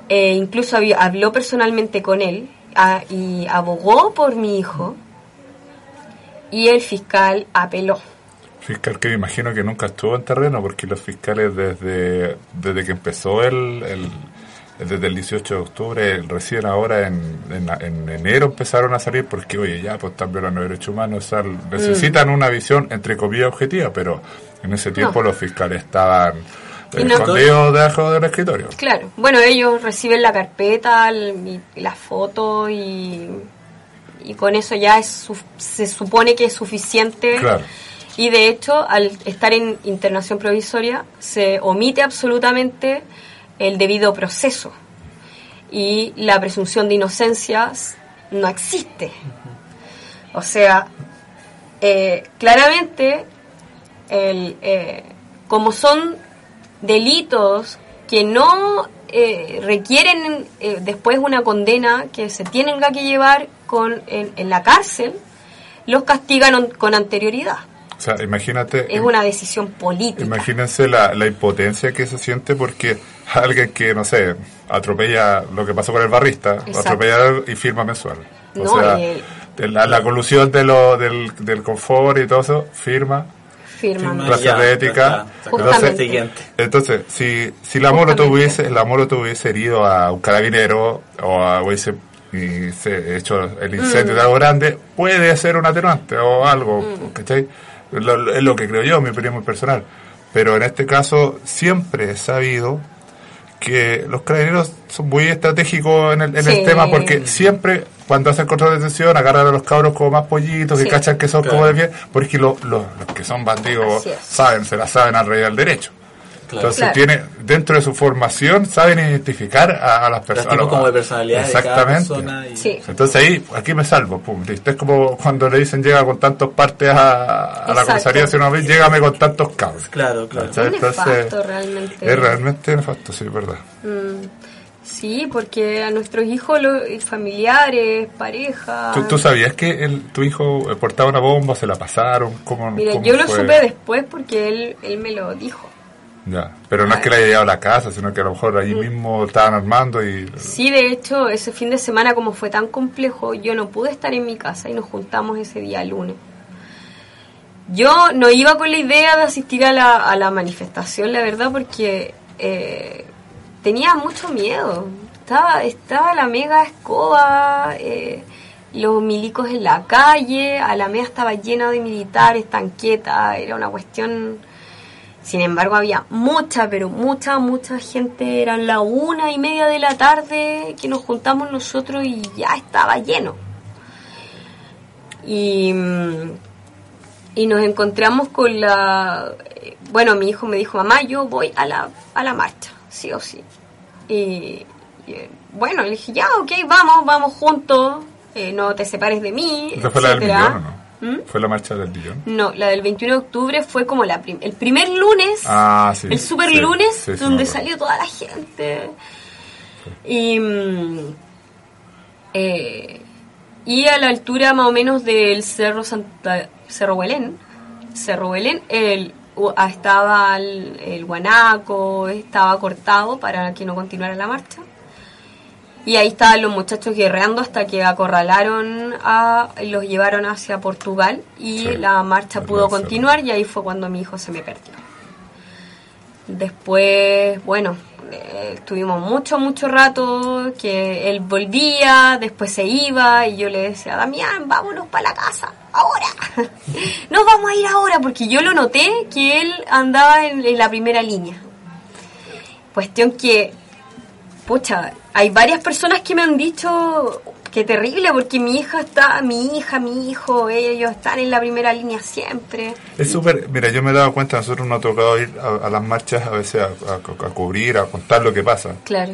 Eh, incluso habló personalmente con él ah, y abogó por mi hijo. Y el fiscal apeló. Fiscal que me imagino que nunca estuvo en terreno porque los fiscales desde, desde que empezó el, el- desde el 18 de octubre, recién ahora en, en, en enero empezaron a salir porque, oye, ya, pues están violando derechos humanos, o sea, necesitan una visión entre comillas objetiva, pero en ese tiempo No. los fiscales estaban Y no- escondidos debajo del escritorio. Claro, bueno, ellos reciben la carpeta, el- y la foto y, y con eso ya es se supone que es suficiente. Claro. Y de hecho, al estar en internación provisoria, se omite absolutamente el debido proceso. Y la presunción de inocencia no existe. O sea, eh, claramente, el, eh, como son delitos que no eh, requieren eh, después una condena que se tienen que llevar con, en, en la cárcel, los castigan on- con anterioridad. Sea, imagínate. Es una decisión política. Imagínense la, la impotencia que se siente porque alguien que, no sé, atropella lo que pasó con el barrista, Exacto. atropella y firma mensual. O No, sea, de la, la colusión de lo, del, del confort y todo eso, firma. Firma. Raza Ya, ética. Entonces, Siguiente. entonces, si, si la moro Justamente. tuviese, la moro tuviese herido a un carabinero o a hubiese y se hecho el incendio Mm. de algo grande, puede ser un atenuante o algo, Mm. ¿cachai? Lo- lo- es lo que creo yo, mi opinión muy personal. Pero en este caso, siempre he sabido que los carabineros son muy estratégicos en el, en el Sí. tema porque siempre cuando hacen control de detención agarran a los cabros como más pollitos Sí. que cachan que son Claro. como de bien porque lo- lo- los que son bandidos saben, se la saben al rey del derecho. Claro. Entonces Claro. tiene dentro de su formación saben identificar a, a las Los personas. tipos como de personalidad de cada Exactamente. persona. Y... Sí. Entonces ahí, aquí me salvo, pum, listo. Es como cuando le dicen llega con tantos partes a, a la comisaría, si uno ve, llégame con tantos cabros. Claro, claro. ¿Cachai? Es nefasto realmente. Es realmente nefasto, sí, es verdad. Mm, sí, porque a nuestros hijos, los familiares, parejas... ¿Tú, tú sabías que el, tu hijo eh, portaba una bomba, se la pasaron? ¿Cómo, Mira, cómo yo lo supe después porque él, él me lo dijo. Ya, pero no es que le haya llegado a la casa, sino que a lo mejor allí mismo estaban armando y... Sí, de hecho, ese fin de semana, como fue tan complejo, yo no pude estar en mi casa y nos juntamos ese día lunes. Yo no iba con la idea de asistir a la, a la manifestación, la verdad, porque eh, tenía mucho miedo. Estaba, estaba la mega escoba, eh, los milicos en la calle, Alameda estaba llena de militares, tanquetas, era una cuestión... Sin embargo, había mucha, pero mucha, mucha gente. Eran la una y media de la tarde que nos juntamos nosotros y ya estaba lleno. Y, mm, y nos encontramos con la... Bueno, mi hijo me dijo, mamá, yo voy a la, a la marcha, sí o sí. Y, y, bueno, le dije, ya, ok, vamos, vamos juntos, eh, no te separes de mí. ¿Esa fue la del millón no? ¿Mm? ¿Fue la marcha del millón? No, la del 21 de octubre fue como la prim- el primer lunes, Ah, sí. el super sí, lunes, sí, donde salió toda la gente. Y, mm, eh, y a la altura más o menos del Cerro Santa, Cerro Belén, Cerro Belén, el, ah, estaba el, el guanaco, estaba cortado para que no continuara la marcha. Y ahí estaban los muchachos guerreando hasta que acorralaron a, y los llevaron hacia Portugal y Sí, la marcha pudo continuar y ahí fue cuando mi hijo se me perdió. Después, bueno, eh, estuvimos mucho, mucho rato que él volvía, después se iba y yo le decía, Damián, vámonos para la casa, ahora. Nos vamos a ir ahora porque yo lo noté que él andaba en, en la primera línea. Cuestión que, pucha, hay varias personas que me han dicho que terrible porque mi hija está, mi hija, mi hijo, ellos están en la primera línea siempre. Es súper, mira, yo me he dado cuenta, nosotros nos ha tocado ir a, a las marchas a veces a, a- a cubrir, a contar lo que pasa. Claro.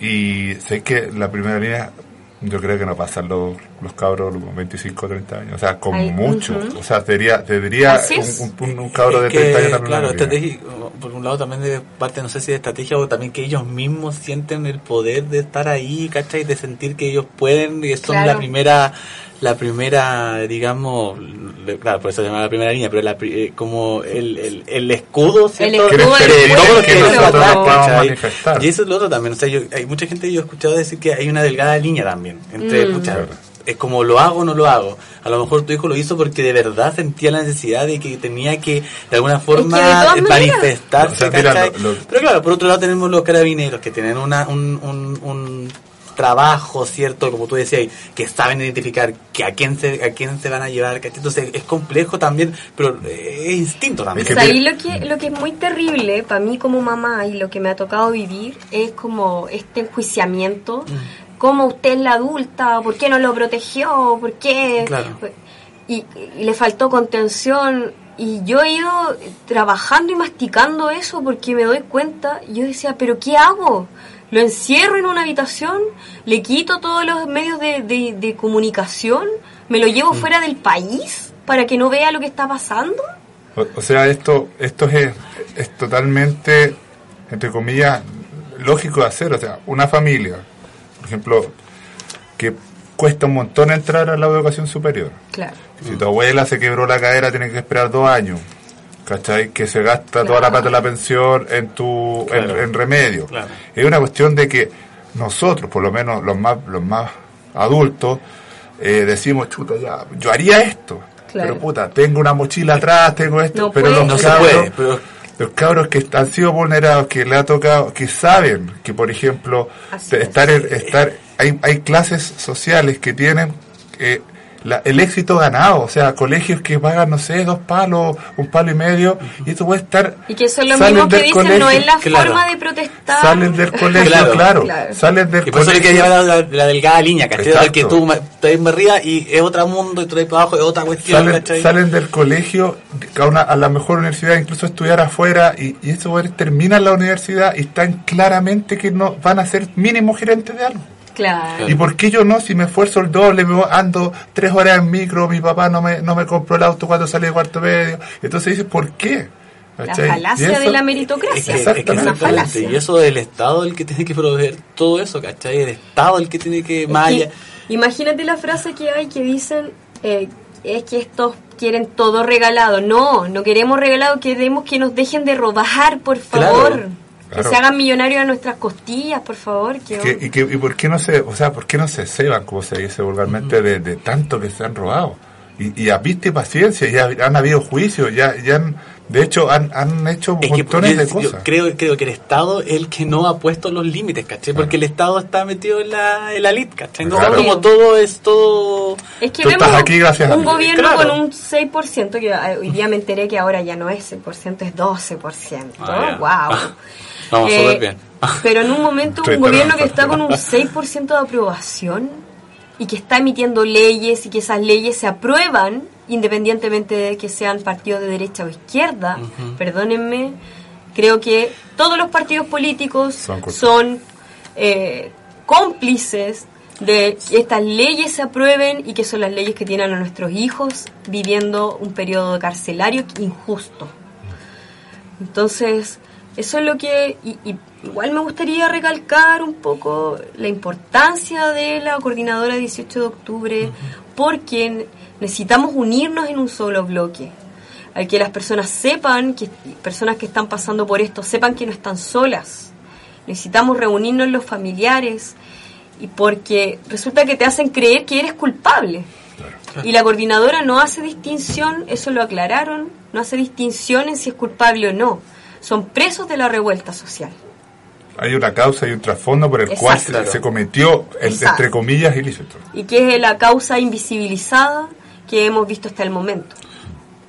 Y sé que la primera línea, yo creo que no pasan los, los cabros los 25 o 30 años, o sea, con Ay, mucho. ujú. O sea, sería, tendría Así es. un, un- un cabro de Es que, 30 años en la primera claro, por un lado también de parte, no sé si de estrategia o también que ellos mismos sienten el poder de estar ahí, ¿cachai? De sentir que ellos pueden y son Claro. la primera, la primera, digamos, claro, por eso se llama la primera línea, pero la, pri- eh, como el, el, el escudo, ¿cierto? El escudo que que manifestar. Y eso es lo otro también, o sea, yo, hay mucha gente que yo he escuchado decir que hay una delgada línea también, entre, Mm. pucha, es como lo hago o no lo hago. A lo mejor tu hijo lo hizo porque de verdad sentía la necesidad de que tenía que de alguna forma todas maneras- manifestarse. O sea, mira, ¿cachai? lo- lo- Pero claro, por otro lado tenemos los carabineros que tienen una, un, un, un trabajo, ¿cierto? Como tú decías, que saben identificar que a quién se, a quién se van a llevar, ¿cachai? Entonces es complejo también, pero eh, es instinto también. Es O que sea, tiene- ahí lo que, lo que es muy terrible para mí como mamá y lo que me ha tocado vivir es como este enjuiciamiento. ¿Cómo usted es la adulta? ¿Por qué no lo protegió? ¿Por qué? Claro. Y, y le faltó contención. Y yo he ido trabajando y masticando eso porque me doy cuenta. Yo decía, ¿pero qué hago? ¿Lo encierro en una habitación? ¿Le quito todos los medios de, de- de comunicación? ¿Me lo llevo fuera del país para que no vea lo que está pasando? O, o sea, esto, esto es, es totalmente, entre comillas, lógico de hacer. O sea, una familia, por ejemplo, que cuesta un montón entrar a la educación superior. Claro. Si tu abuela se quebró la cadera, tienes que esperar dos años. ¿Cachai? Que se gasta toda la plata de la pensión en tu en- Claro. en, remedio. Claro. Es una cuestión de que nosotros, por lo menos los más los más adultos, eh, decimos, chuta, ya, yo haría esto. Claro. Pero puta, tengo una mochila atrás, tengo esto. No pero puede. los No se cabros, puede, pero los cabros que han sido vulnerados, que le ha tocado, que saben que, por ejemplo, Así es. estar, en- estar hay, hay clases sociales que tienen eh, la- el éxito ganado, o sea, colegios que pagan, no sé, dos palos, un palo y medio, y esto puede estar... Y que son los salen mismos que dicen, no es la claro. forma de protestar. Salen del colegio, Claro. claro, Claro. salen del Y por eso hay que llevar la, la delgada línea, ¿cachai? Que tú ves más arriba y es otro mundo y tú te para abajo es otra cuestión, Salen, salen del colegio a, una- a la mejor universidad, incluso estudiar afuera, y, y güeyes terminan la universidad y están claramente que no van a ser mínimo gerentes de algo. Claro. ¿Y por qué yo no? Si me esfuerzo el doble, me ando tres horas en micro, mi papá no me, no me compró el auto cuando salí de cuarto medio. Entonces dices, ¿por qué? La falacia de la meritocracia. que- es que Exactamente. Y eso el Estado el que tiene que proveer todo eso, ¿cachai? El Estado el que tiene que... Que imagínate la frase que hay que dicen eh, es que estos quieren todo regalado. No, no queremos regalado, queremos que nos dejen de robar, por favor. Claro. Que Claro. se hagan millonarios a nuestras costillas, por favor. Que ¿Qué- y, qué- y por qué no se, o sea, por qué no se ceban, como se dice vulgarmente, de, de tanto que se han robado? Y, y a vista y paciencia, ya han habido juicios, ya, ya han, de hecho, han, han hecho Es que montones yo- de yo cosas. creo, creo que el Estado es el que no ha puesto los límites, ¿cachai? Porque el Estado está metido en la, en la elite, ¿cachai? No, Claro. como todo es todo... Es que Tú vemos estás aquí gracias a un gobierno Claro. con un 6%, que eh, hoy día me enteré que ahora ya no es 6%, es 12%. Ah, wow. Vamos Eh, súper bien. Pero en un momento un gobierno que está con un 6% de aprobación y que está emitiendo leyes y que esas leyes se aprueban independientemente de que sean partidos de derecha o izquierda, perdónenme, creo que todos los partidos políticos son eh, cómplices de que estas leyes se aprueben y que son las leyes que tienen a nuestros hijos viviendo un periodo carcelario injusto. Entonces, eso es lo que... y- y igual me gustaría recalcar un poco la importancia de la coordinadora 18 de octubre, porque necesitamos unirnos en un solo bloque. Al que las personas sepan, que personas que están pasando por esto, sepan que no están solas. Necesitamos reunirnos los familiares, y porque resulta que te hacen creer que eres culpable. Y la coordinadora no hace distinción, eso lo aclararon, no hace distinción en si es culpable o no. Son presos de la revuelta social. Hay una causa y un trasfondo por el Exacto. cual se, cometió, el, entre comillas, ilícito. Y que es la causa invisibilizada que hemos visto hasta el momento.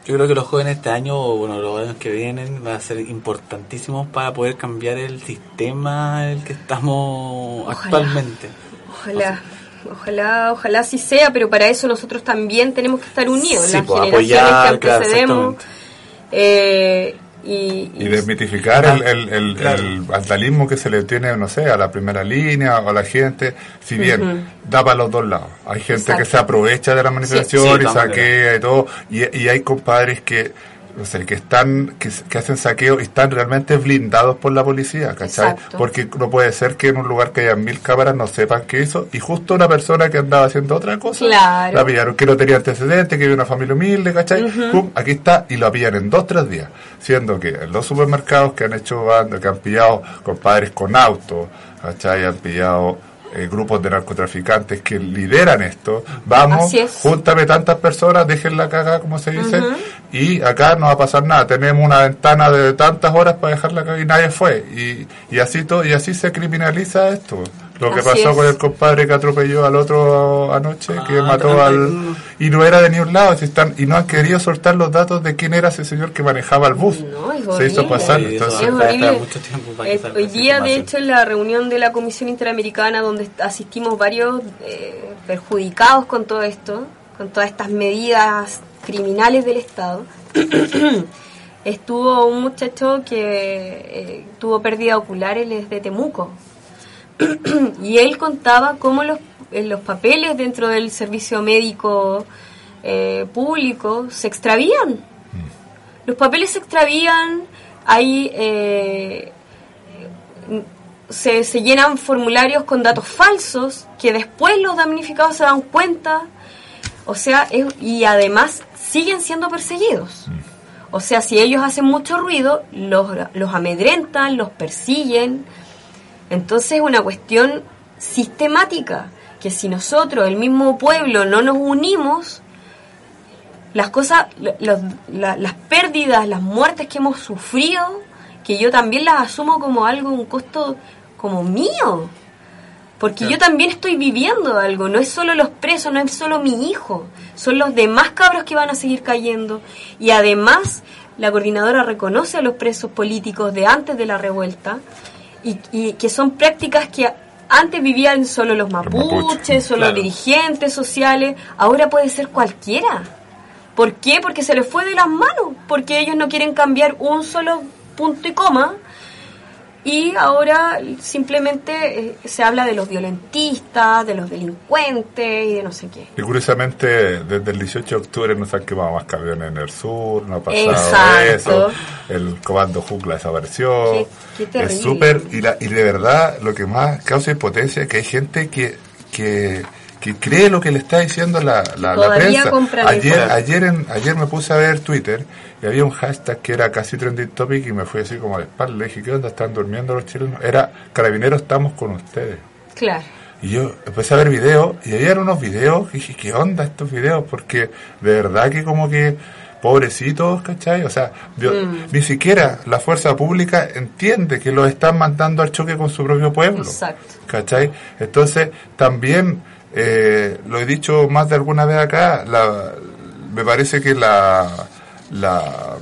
Yo creo que los jóvenes este año, o bueno, los años que vienen, van a ser importantísimos para poder cambiar el sistema en el que estamos Ojalá. actualmente. Ojalá, ojalá, ojalá así sea, pero para eso nosotros también tenemos que estar unidos, Sí, las pues, generaciones apoyar, que claro, antecedemos. eh, y, Y desmitificar el, el, el, Claro. el vandalismo que se le tiene, no sé, a la primera línea o a la gente, si bien da para los dos lados. Hay gente Exacto. que se aprovecha de la manifestación Sí, sí, y saquea y todo, y, y hay compadres que, no sé, que están, que, que hacen saqueo y están realmente blindados por la policía, ¿cachai? Exacto. Porque no puede ser que en un lugar que haya mil cámaras no sepan qué hizo, y justo una persona que andaba haciendo otra cosa, Claro. la pillaron, que no tenía antecedentes, que en una familia humilde, ¿cachai? Pum, aquí está, y lo pillan en dos, tres días. Siendo que en los supermercados que han hecho banda, que han pillado compadres con autos, ¿cachai? Han pillado eh, grupos de narcotraficantes que lideran esto. Vamos, es. júntame tantas personas, dejen la caga, como se dice, y acá no va a pasar nada. Tenemos una ventana de tantas horas para dejar la caga y nadie fue. Y, y así todo, y así se criminaliza esto. Lo que Así pasó es. con el compadre que atropelló al otro anoche, que Ah, mató al... Y no era de ni un lado, si están, y no han querido soltar los datos de quién era ese señor que manejaba el bus. No, es se hizo pasar. Sí, eso entonces, Es va a horrible. esperar mucho tiempo para que Eh, hoy día, de hecho, en la reunión de la Comisión Interamericana, donde asistimos varios eh, perjudicados con todo esto, con todas estas medidas criminales del Estado, estuvo un muchacho que eh, tuvo pérdida ocular, él es de Temuco. y él contaba cómo los, los papeles dentro del servicio médico eh, público se extravían. Los papeles se extravían, hay... eh, se, se llenan formularios con datos falsos que después los damnificados se dan cuenta. O sea, es- y además siguen siendo perseguidos. O sea, si ellos hacen mucho ruido, los, los amedrentan, los persiguen. Entonces es una cuestión sistemática, que si nosotros, el mismo pueblo, no nos unimos, las cosas, lo- los- la- las pérdidas, las muertes que hemos sufrido, que yo también las asumo como algo, un costo como mío. Porque yo también estoy viviendo algo, no es solo los presos, no es solo mi hijo, son los demás cabros que van a seguir cayendo. Y además, la coordinadora reconoce a los presos políticos de antes de la revuelta y, y que son prácticas que antes vivían solo los mapuches, solo claro. los dirigentes sociales, ahora puede ser cualquiera. ¿Por qué? Porque se les fue de las manos, porque ellos no quieren cambiar un solo punto y coma y ahora simplemente eh, se habla de los violentistas, de los delincuentes y de no sé qué. Y curiosamente, desde el 18 de octubre no se han quemado más camiones en el sur, no ha pasado Exacto. eso, el comando Jungla desapareció. Qué- es súper, y, la- y de verdad lo que más causa impotencia es que hay gente que, que, que cree lo que le está diciendo la, la, prensa. Ayer, ayer, en, ayer me puse a ver Twitter y había un hashtag que era casi trending topic y me fui así como la espalda. Le dije, ¿qué onda? ¿Están durmiendo los chilenos? Era, carabineros, estamos con ustedes. Claro. Y yo empecé a ver videos y había unos videos y dije, ¿qué onda estos videos? Porque de verdad que como que pobrecitos, ¿cachai? O sea, yo- Mm. ni siquiera la fuerza pública entiende que los están mandando al choque con su propio pueblo. Exacto. ¿Cachai? Entonces, también, eh, lo he dicho más de alguna vez acá, la, me parece que la, la,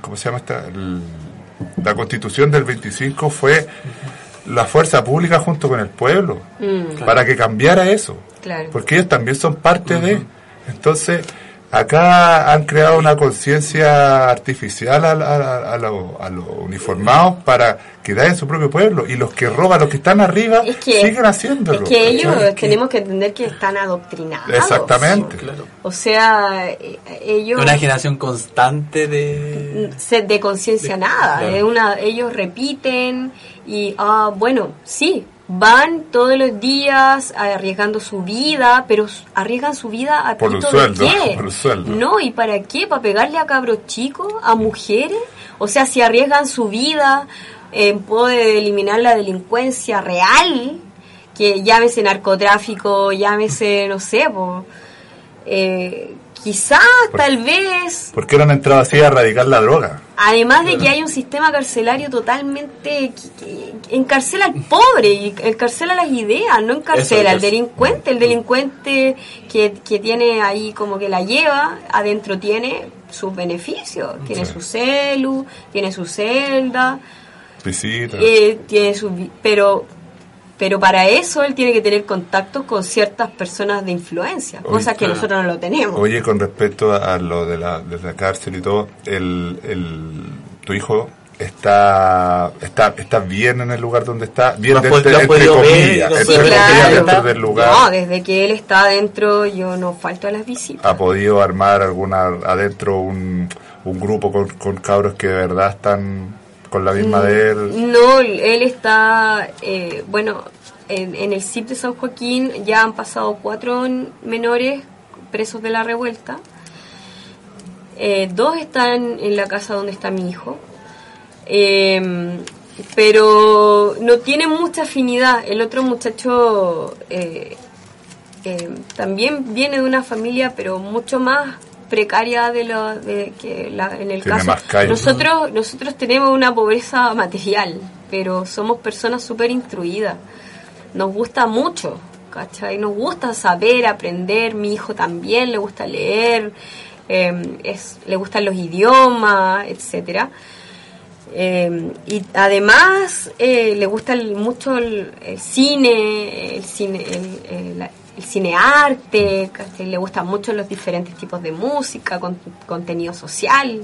¿cómo se llama esta? El- la constitución del 25 fue la fuerza pública junto con el pueblo, para que cambiara eso. Mm. Claro. Porque ellos también son parte de. Entonces, acá han creado una conciencia artificial a, a, a, los- uniformados para quedar en su propio pueblo. Y los que roban, los que están arriba, Es que, siguen haciéndolo. es que ellos tenemos que entender que están adoctrinados. Exactamente. Claro. O sea, eh, ellos Una generación constante de... de conciencia nada. claro. Es una, ellos repiten y, ah, bueno, sí, van todos los días arriesgando su vida, pero arriesgan su vida a Por de sueldo, qué? por un sueldo. No, ¿y para qué? ¿Para pegarle a cabros chicos? ¿A mujeres? O sea, si arriesgan su vida en pos de eliminar la delincuencia real, que llámese narcotráfico, llámese, no sé, po, eh, quizás, Por- tal vez, ¿Por qué no han entrado así a erradicar la droga? Además de que hay un sistema carcelario totalmente que, que encarcela al pobre y encarcela las ideas, no encarcela al delincuente. El delincuente que, que tiene ahí como que la lleva, adentro tiene sus beneficios. Tiene Sí. su celu, tiene su celda, Visita. eh, tiene su... Pero, pero para eso él tiene que tener contactos con ciertas personas de influencia, Oye, cosas que claro. nosotros no lo tenemos. Oye, con respecto a lo de la, de la cárcel y todo, el, el, tu hijo está, está está bien en el lugar donde está, bien has entre podido ver, comillas, Sí, entre dentro del lugar. No, desde que él está adentro yo no falto a las visitas. ha podido armar alguna adentro un, un grupo con, con cabros que de verdad están con la misma de él. No, él está, eh, bueno, en, en el CIP de San Joaquín ya han pasado cuatro menores presos de la revuelta. Eh, dos están en la casa donde está mi hijo. Eh, pero no tienen mucha afinidad. El otro muchacho eh, eh, también viene de una familia, pero mucho más precaria de lo de que la- en el Tiene caso. nosotros nosotros tenemos una pobreza material pero somos personas súper instruidas nos gusta mucho ¿cachai? nos gusta saber aprender mi hijo también le gusta leer eh, es, le gustan los idiomas etcétera. Eh, y además eh, le gusta el- mucho el, el cine, el cine, el, el- el cinearte, ¿cachai? le gustan mucho los diferentes tipos de música, con, contenido social.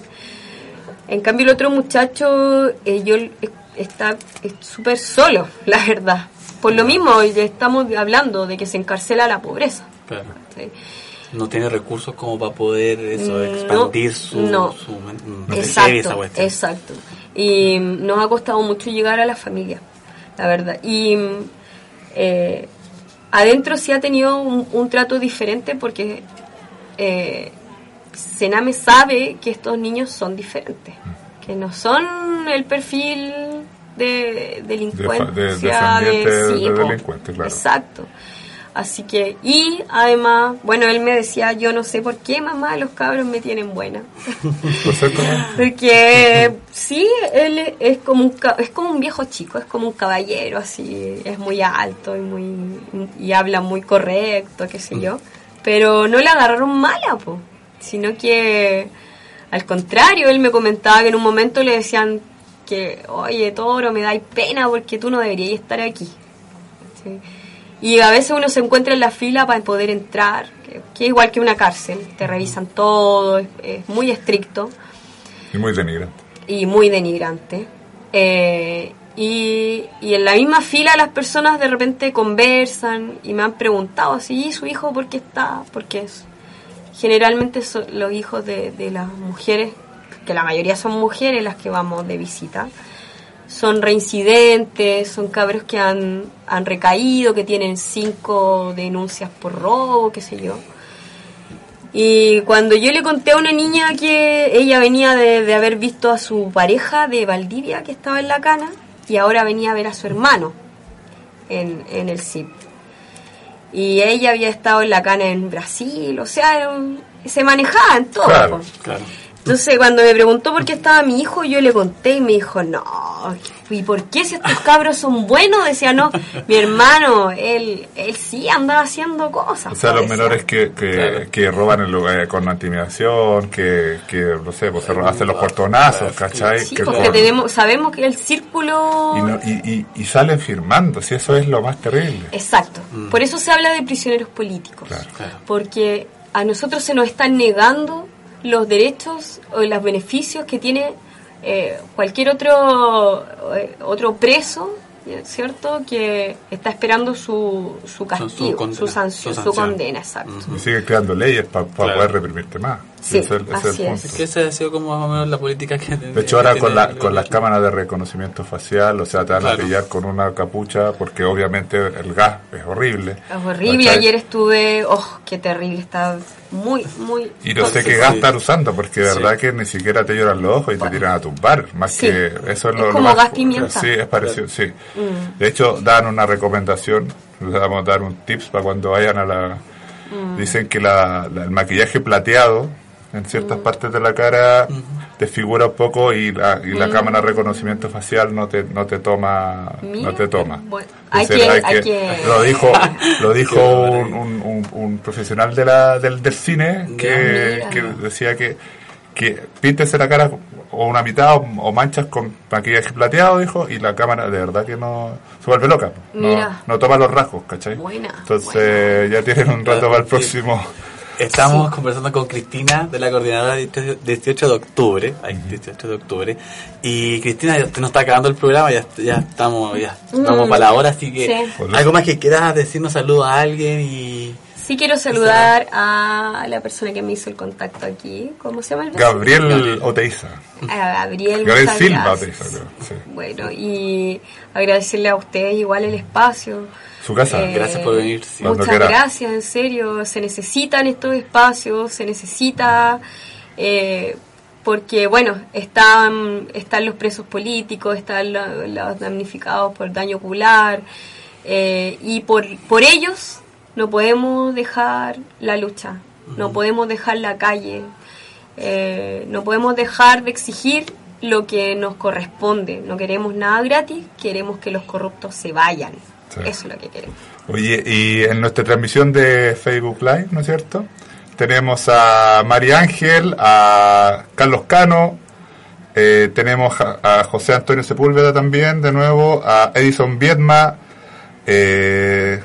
En cambio el otro muchacho, eh, yo eh, está es súper solo, la verdad. Por lo mismo, ya estamos hablando de que se encarcela la pobreza. Claro. ¿cachai? No tiene recursos como para poder eso, No, expandir su... no. su mm, esa Exacto, cuestión. exacto. Y nos ha costado mucho llegar a la familia. la verdad. Y mm, eh, adentro sí ha tenido un, un trato diferente porque eh, Sename sabe que estos niños son diferentes, que no son el perfil de delincuencia, De- de- sí, delincuente, claro. Exacto. Así que, y además, bueno, él me decía, yo no sé por qué mamá los cabros me tienen buena. ¿Por ser como- Porque sí, él es- como un es como un viejo chico, es como un caballero así, es muy alto y muy y habla muy correcto, qué sé yo, pero no le agarraron mala, po, sino que al contrario, él me comentaba que en un momento le decían que, "Oye, Toro, me dais pena porque tú no deberías estar aquí." ¿Sí? Y a veces uno se encuentra en la fila para poder entrar, que, que es igual que una cárcel, te revisan todo, es- es muy estricto Y muy denigrante. y muy denigrante. Eh, y, y en la misma fila las personas de repente conversan y me han preguntado así, ¿y su hijo por qué está? Porque es, generalmente son los hijos de, de las mujeres, que la mayoría son mujeres las que vamos de visita, son reincidentes, son cabros que han, han recaído, que tienen cinco denuncias por robo, qué sé yo. Y cuando yo le conté a una niña que ella venía de, de haber visto a su pareja de Valdivia que estaba en la cana y ahora venía a ver a su hermano en, en el CIP. Y ella había estado en la cana en Brasil, o sea, un- se manejaba en todo. Claro. Claro. Entonces, cuando me preguntó por qué estaba mi hijo, yo le conté y me dijo, no, ¿y por qué si estos cabros son buenos? Decía, no, mi hermano, él, él sí andaba haciendo cosas. O sea, po", los decía. menores que, que, Claro. que roban el lugar con intimidación, que, que no sé, pues se hacen los portonazos, ¿cachai? Sí, Que porque con- tenemos, sabemos que el círculo... y, no- y, y, y salen firmando, si eso es lo más terrible. Exacto. Por eso se habla de prisioneros políticos. Claro. Claro. Porque a nosotros se nos están negando los derechos o los beneficios que tiene eh, cualquier otro eh, otro preso, ¿cierto? Que está esperando su, su castigo, condena, su, sanción, su sanción. condena, exacto. Y siguen creando leyes para Claro. poder reprimirte más. Sí, Ese es así es el es. punto. Que esa ha sido como más o menos la política que... De hecho, ahora con, la, con las cámaras de reconocimiento facial, o sea, te van Claro. a pillar con una capucha porque obviamente el gas es horrible. Es horrible. ¿cachai? Ayer estuve, oh, qué terrible, está muy, muy... Y no sé qué Sí. gas estar usando, porque de Sí. verdad que ni siquiera te lloran los ojos y te tiran a tumbar. Más Sí. que eso es Es lo, lo como más- gas pimienta. Sí, es parecido, sí. Mm. De hecho, dan una recomendación, les vamos a dar un tips para cuando vayan a la... Mm. Dicen que la, la- el maquillaje plateado en Mm. ciertas partes de la cara desfigura un poco y la, y la cámara de reconocimiento facial no te no te toma Mira, no te toma. bueno, hay que- hay que- lo dijo lo dijo un, un- un- un profesional de la, del, del cine que, que decía que que píntese la cara o una mitad o, o manchas con maquillaje plateado dijo y la cámara de verdad que no se vuelve loca no toma los rasgos ¿cachai? Buena, entonces ya tienen un rato para el próximo Estamos conversando con Cristina de la coordinadora de 18 18 de octubre, ay, 18 de octubre, y Cristina, ya nos está acabando el programa, ya, ya estamos, ya vamos Mm, para la hora, así que sí. algo más que quieras decirnos saludo a alguien y Sí quiero saludar a la persona que me hizo el contacto aquí. ¿Cómo se llama el? Gabriel Oteiza A Gabriel. Silva. Oteiza creo, sí. Bueno, y agradecerle a ustedes igual el espacio. Su casa Eh, Gracias por venir, sí. Muchas quiera. gracias, en serio. Se necesitan estos espacios, se necesita... eh, porque, bueno, están, están los presos políticos, están lo- los damnificados por daño ocular, eh, y por, por ellos no podemos dejar la lucha, no podemos dejar la calle, eh, no podemos dejar de exigir lo que nos corresponde. No queremos nada gratis, queremos que los corruptos se vayan. Sí. Eso es lo que queremos. Oye, y en nuestra transmisión de Facebook Live, ¿no es cierto? Tenemos a María Ángel, a Carlos Cano, eh, tenemos a, a José Antonio Sepúlveda también, de nuevo, a Edison Viedma, eh,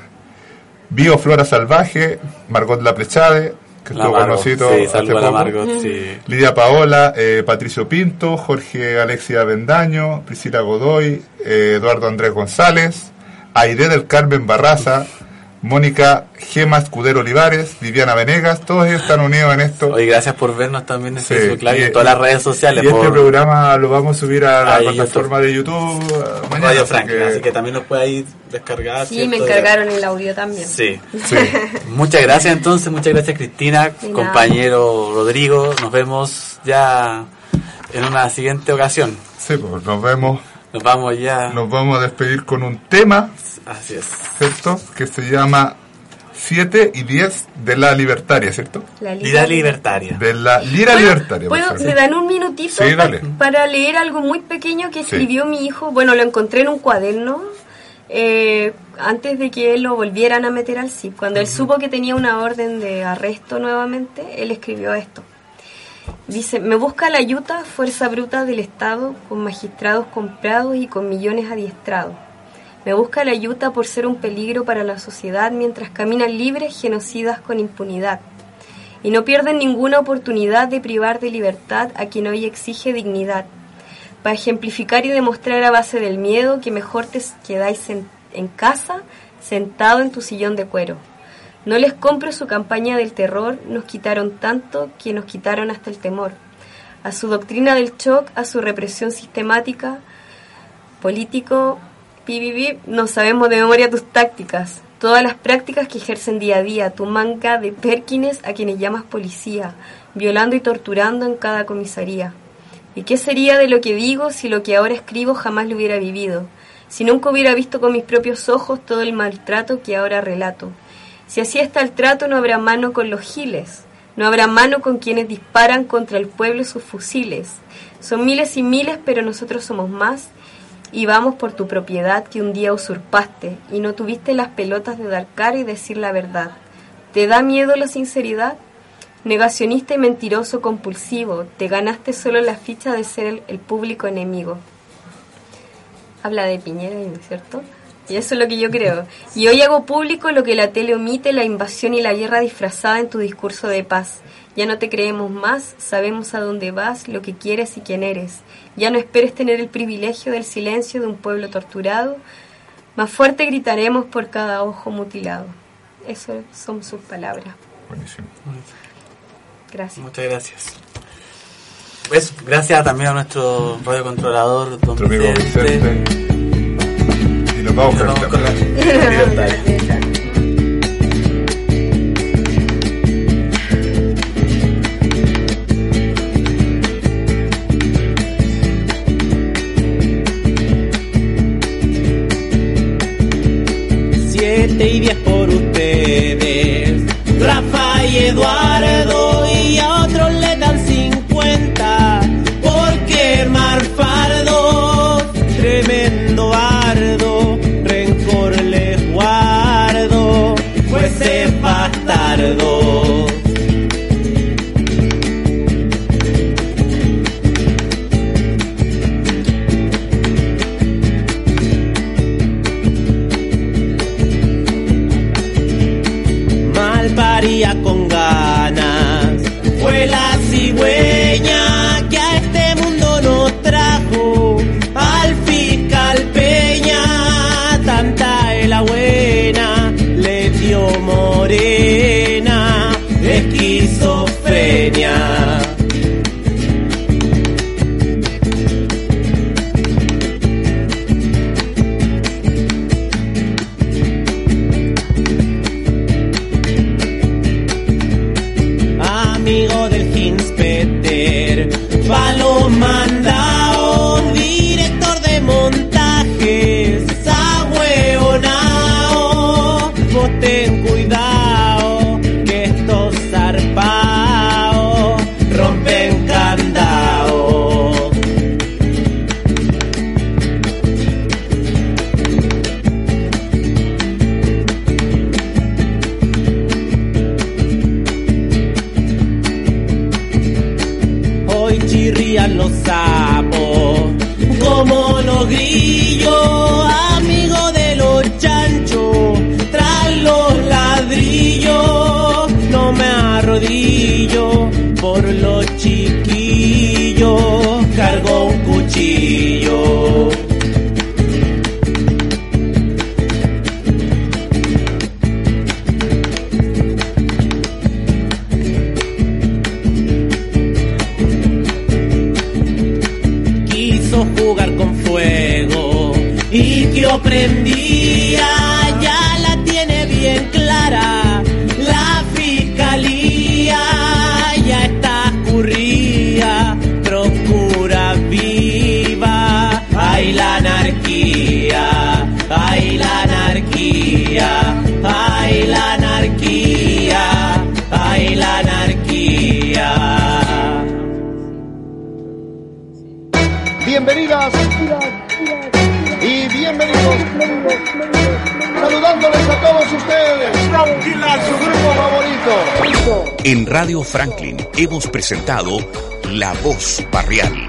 Bio Flora Salvaje, Margot Laplechade, que La estuvo con Margot, nosotros sí, hace la poco. Margot, sí. Lidia Paola, eh, Patricio Pinto, Jorge Alexia Bendaño, Priscila Godoy, eh, Eduardo Andrés González, Aide del Carmen Barraza, Mónica Gema Escudero Olivares, Viviana Venegas, todos ellos están unidos en esto. Oye, gracias por vernos también en Sí, Facebook Live y y- en todas las redes sociales. Y este programa lo vamos a subir a la Ahí, plataforma de YouTube eh, mañana. Radio así que- así que también nos puede ahí descargar. Sí, ¿cierto? me encargaron el audio también. Sí. Sí. Muchas gracias entonces, muchas gracias Cristina, compañero Rodrigo. Nos vemos ya en una siguiente ocasión. Sí, pues nos vemos. Nos vamos ya. Nos vamos a despedir con un tema, Así es. ¿cierto? Que se llama 7 y 10 de la libertaria, ¿cierto? La Vida libertaria. De la lira Bueno, libertaria. ¿puedo-. ¿Me dan un minutito Sí, dale. para leer algo muy pequeño que Sí. escribió mi hijo? Bueno, lo encontré en un cuaderno eh, antes de que él lo volvieran a meter al CIP. Cuando él supo que tenía una orden de arresto nuevamente, él escribió esto. Dice, me busca la ayuda, fuerza bruta del Estado, con magistrados comprados y con millones adiestrados. Me busca la ayuda por ser un peligro para la sociedad mientras caminan libres genocidas con impunidad y no pierden ninguna oportunidad de privar de libertad a quien hoy exige dignidad, para ejemplificar y demostrar a base del miedo que mejor te quedáis en casa sentado en tu sillón de cuero. No les compro su campaña del terror, nos quitaron tanto que nos quitaron hasta el temor. A su doctrina del shock, a su represión sistemática, político, pi, no sabemos de memoria tus tácticas, todas las prácticas que ejercen día a día, tu manga de Perkines a quienes llamas policía, violando y torturando en cada comisaría. ¿Y qué sería de lo que digo si lo que ahora escribo jamás lo hubiera vivido? Si nunca hubiera visto con mis propios ojos todo el maltrato que ahora relato. Si así está el trato, no habrá mano con los giles, no habrá mano con quienes disparan contra el pueblo sus fusiles. Son miles y miles, pero nosotros somos más y vamos por tu propiedad que un día usurpaste y no tuviste las pelotas de dar cara y decir la verdad. ¿Te da miedo la sinceridad? Negacionista y mentiroso compulsivo, te ganaste solo la ficha de ser el, público enemigo. Habla de Piñera, ¿no cierto? Y eso es lo que yo creo. Y hoy hago público lo que la tele omite, la invasión y la guerra disfrazada en tu discurso de paz. Ya no te creemos más, sabemos a dónde vas, lo que quieres y quién eres. Ya no esperes tener el privilegio del silencio de un pueblo torturado. Más fuerte gritaremos por cada ojo mutilado. Eso son sus palabras. Buenísimo. Gracias. Muchas gracias. Pues, gracias también a nuestro radiocontrolador, don Nuestro amigo Vicente. Vicente. Vamos con. Siete y diez por ustedes, Rafa y Eduardo hemos presentado La Voz Barrial.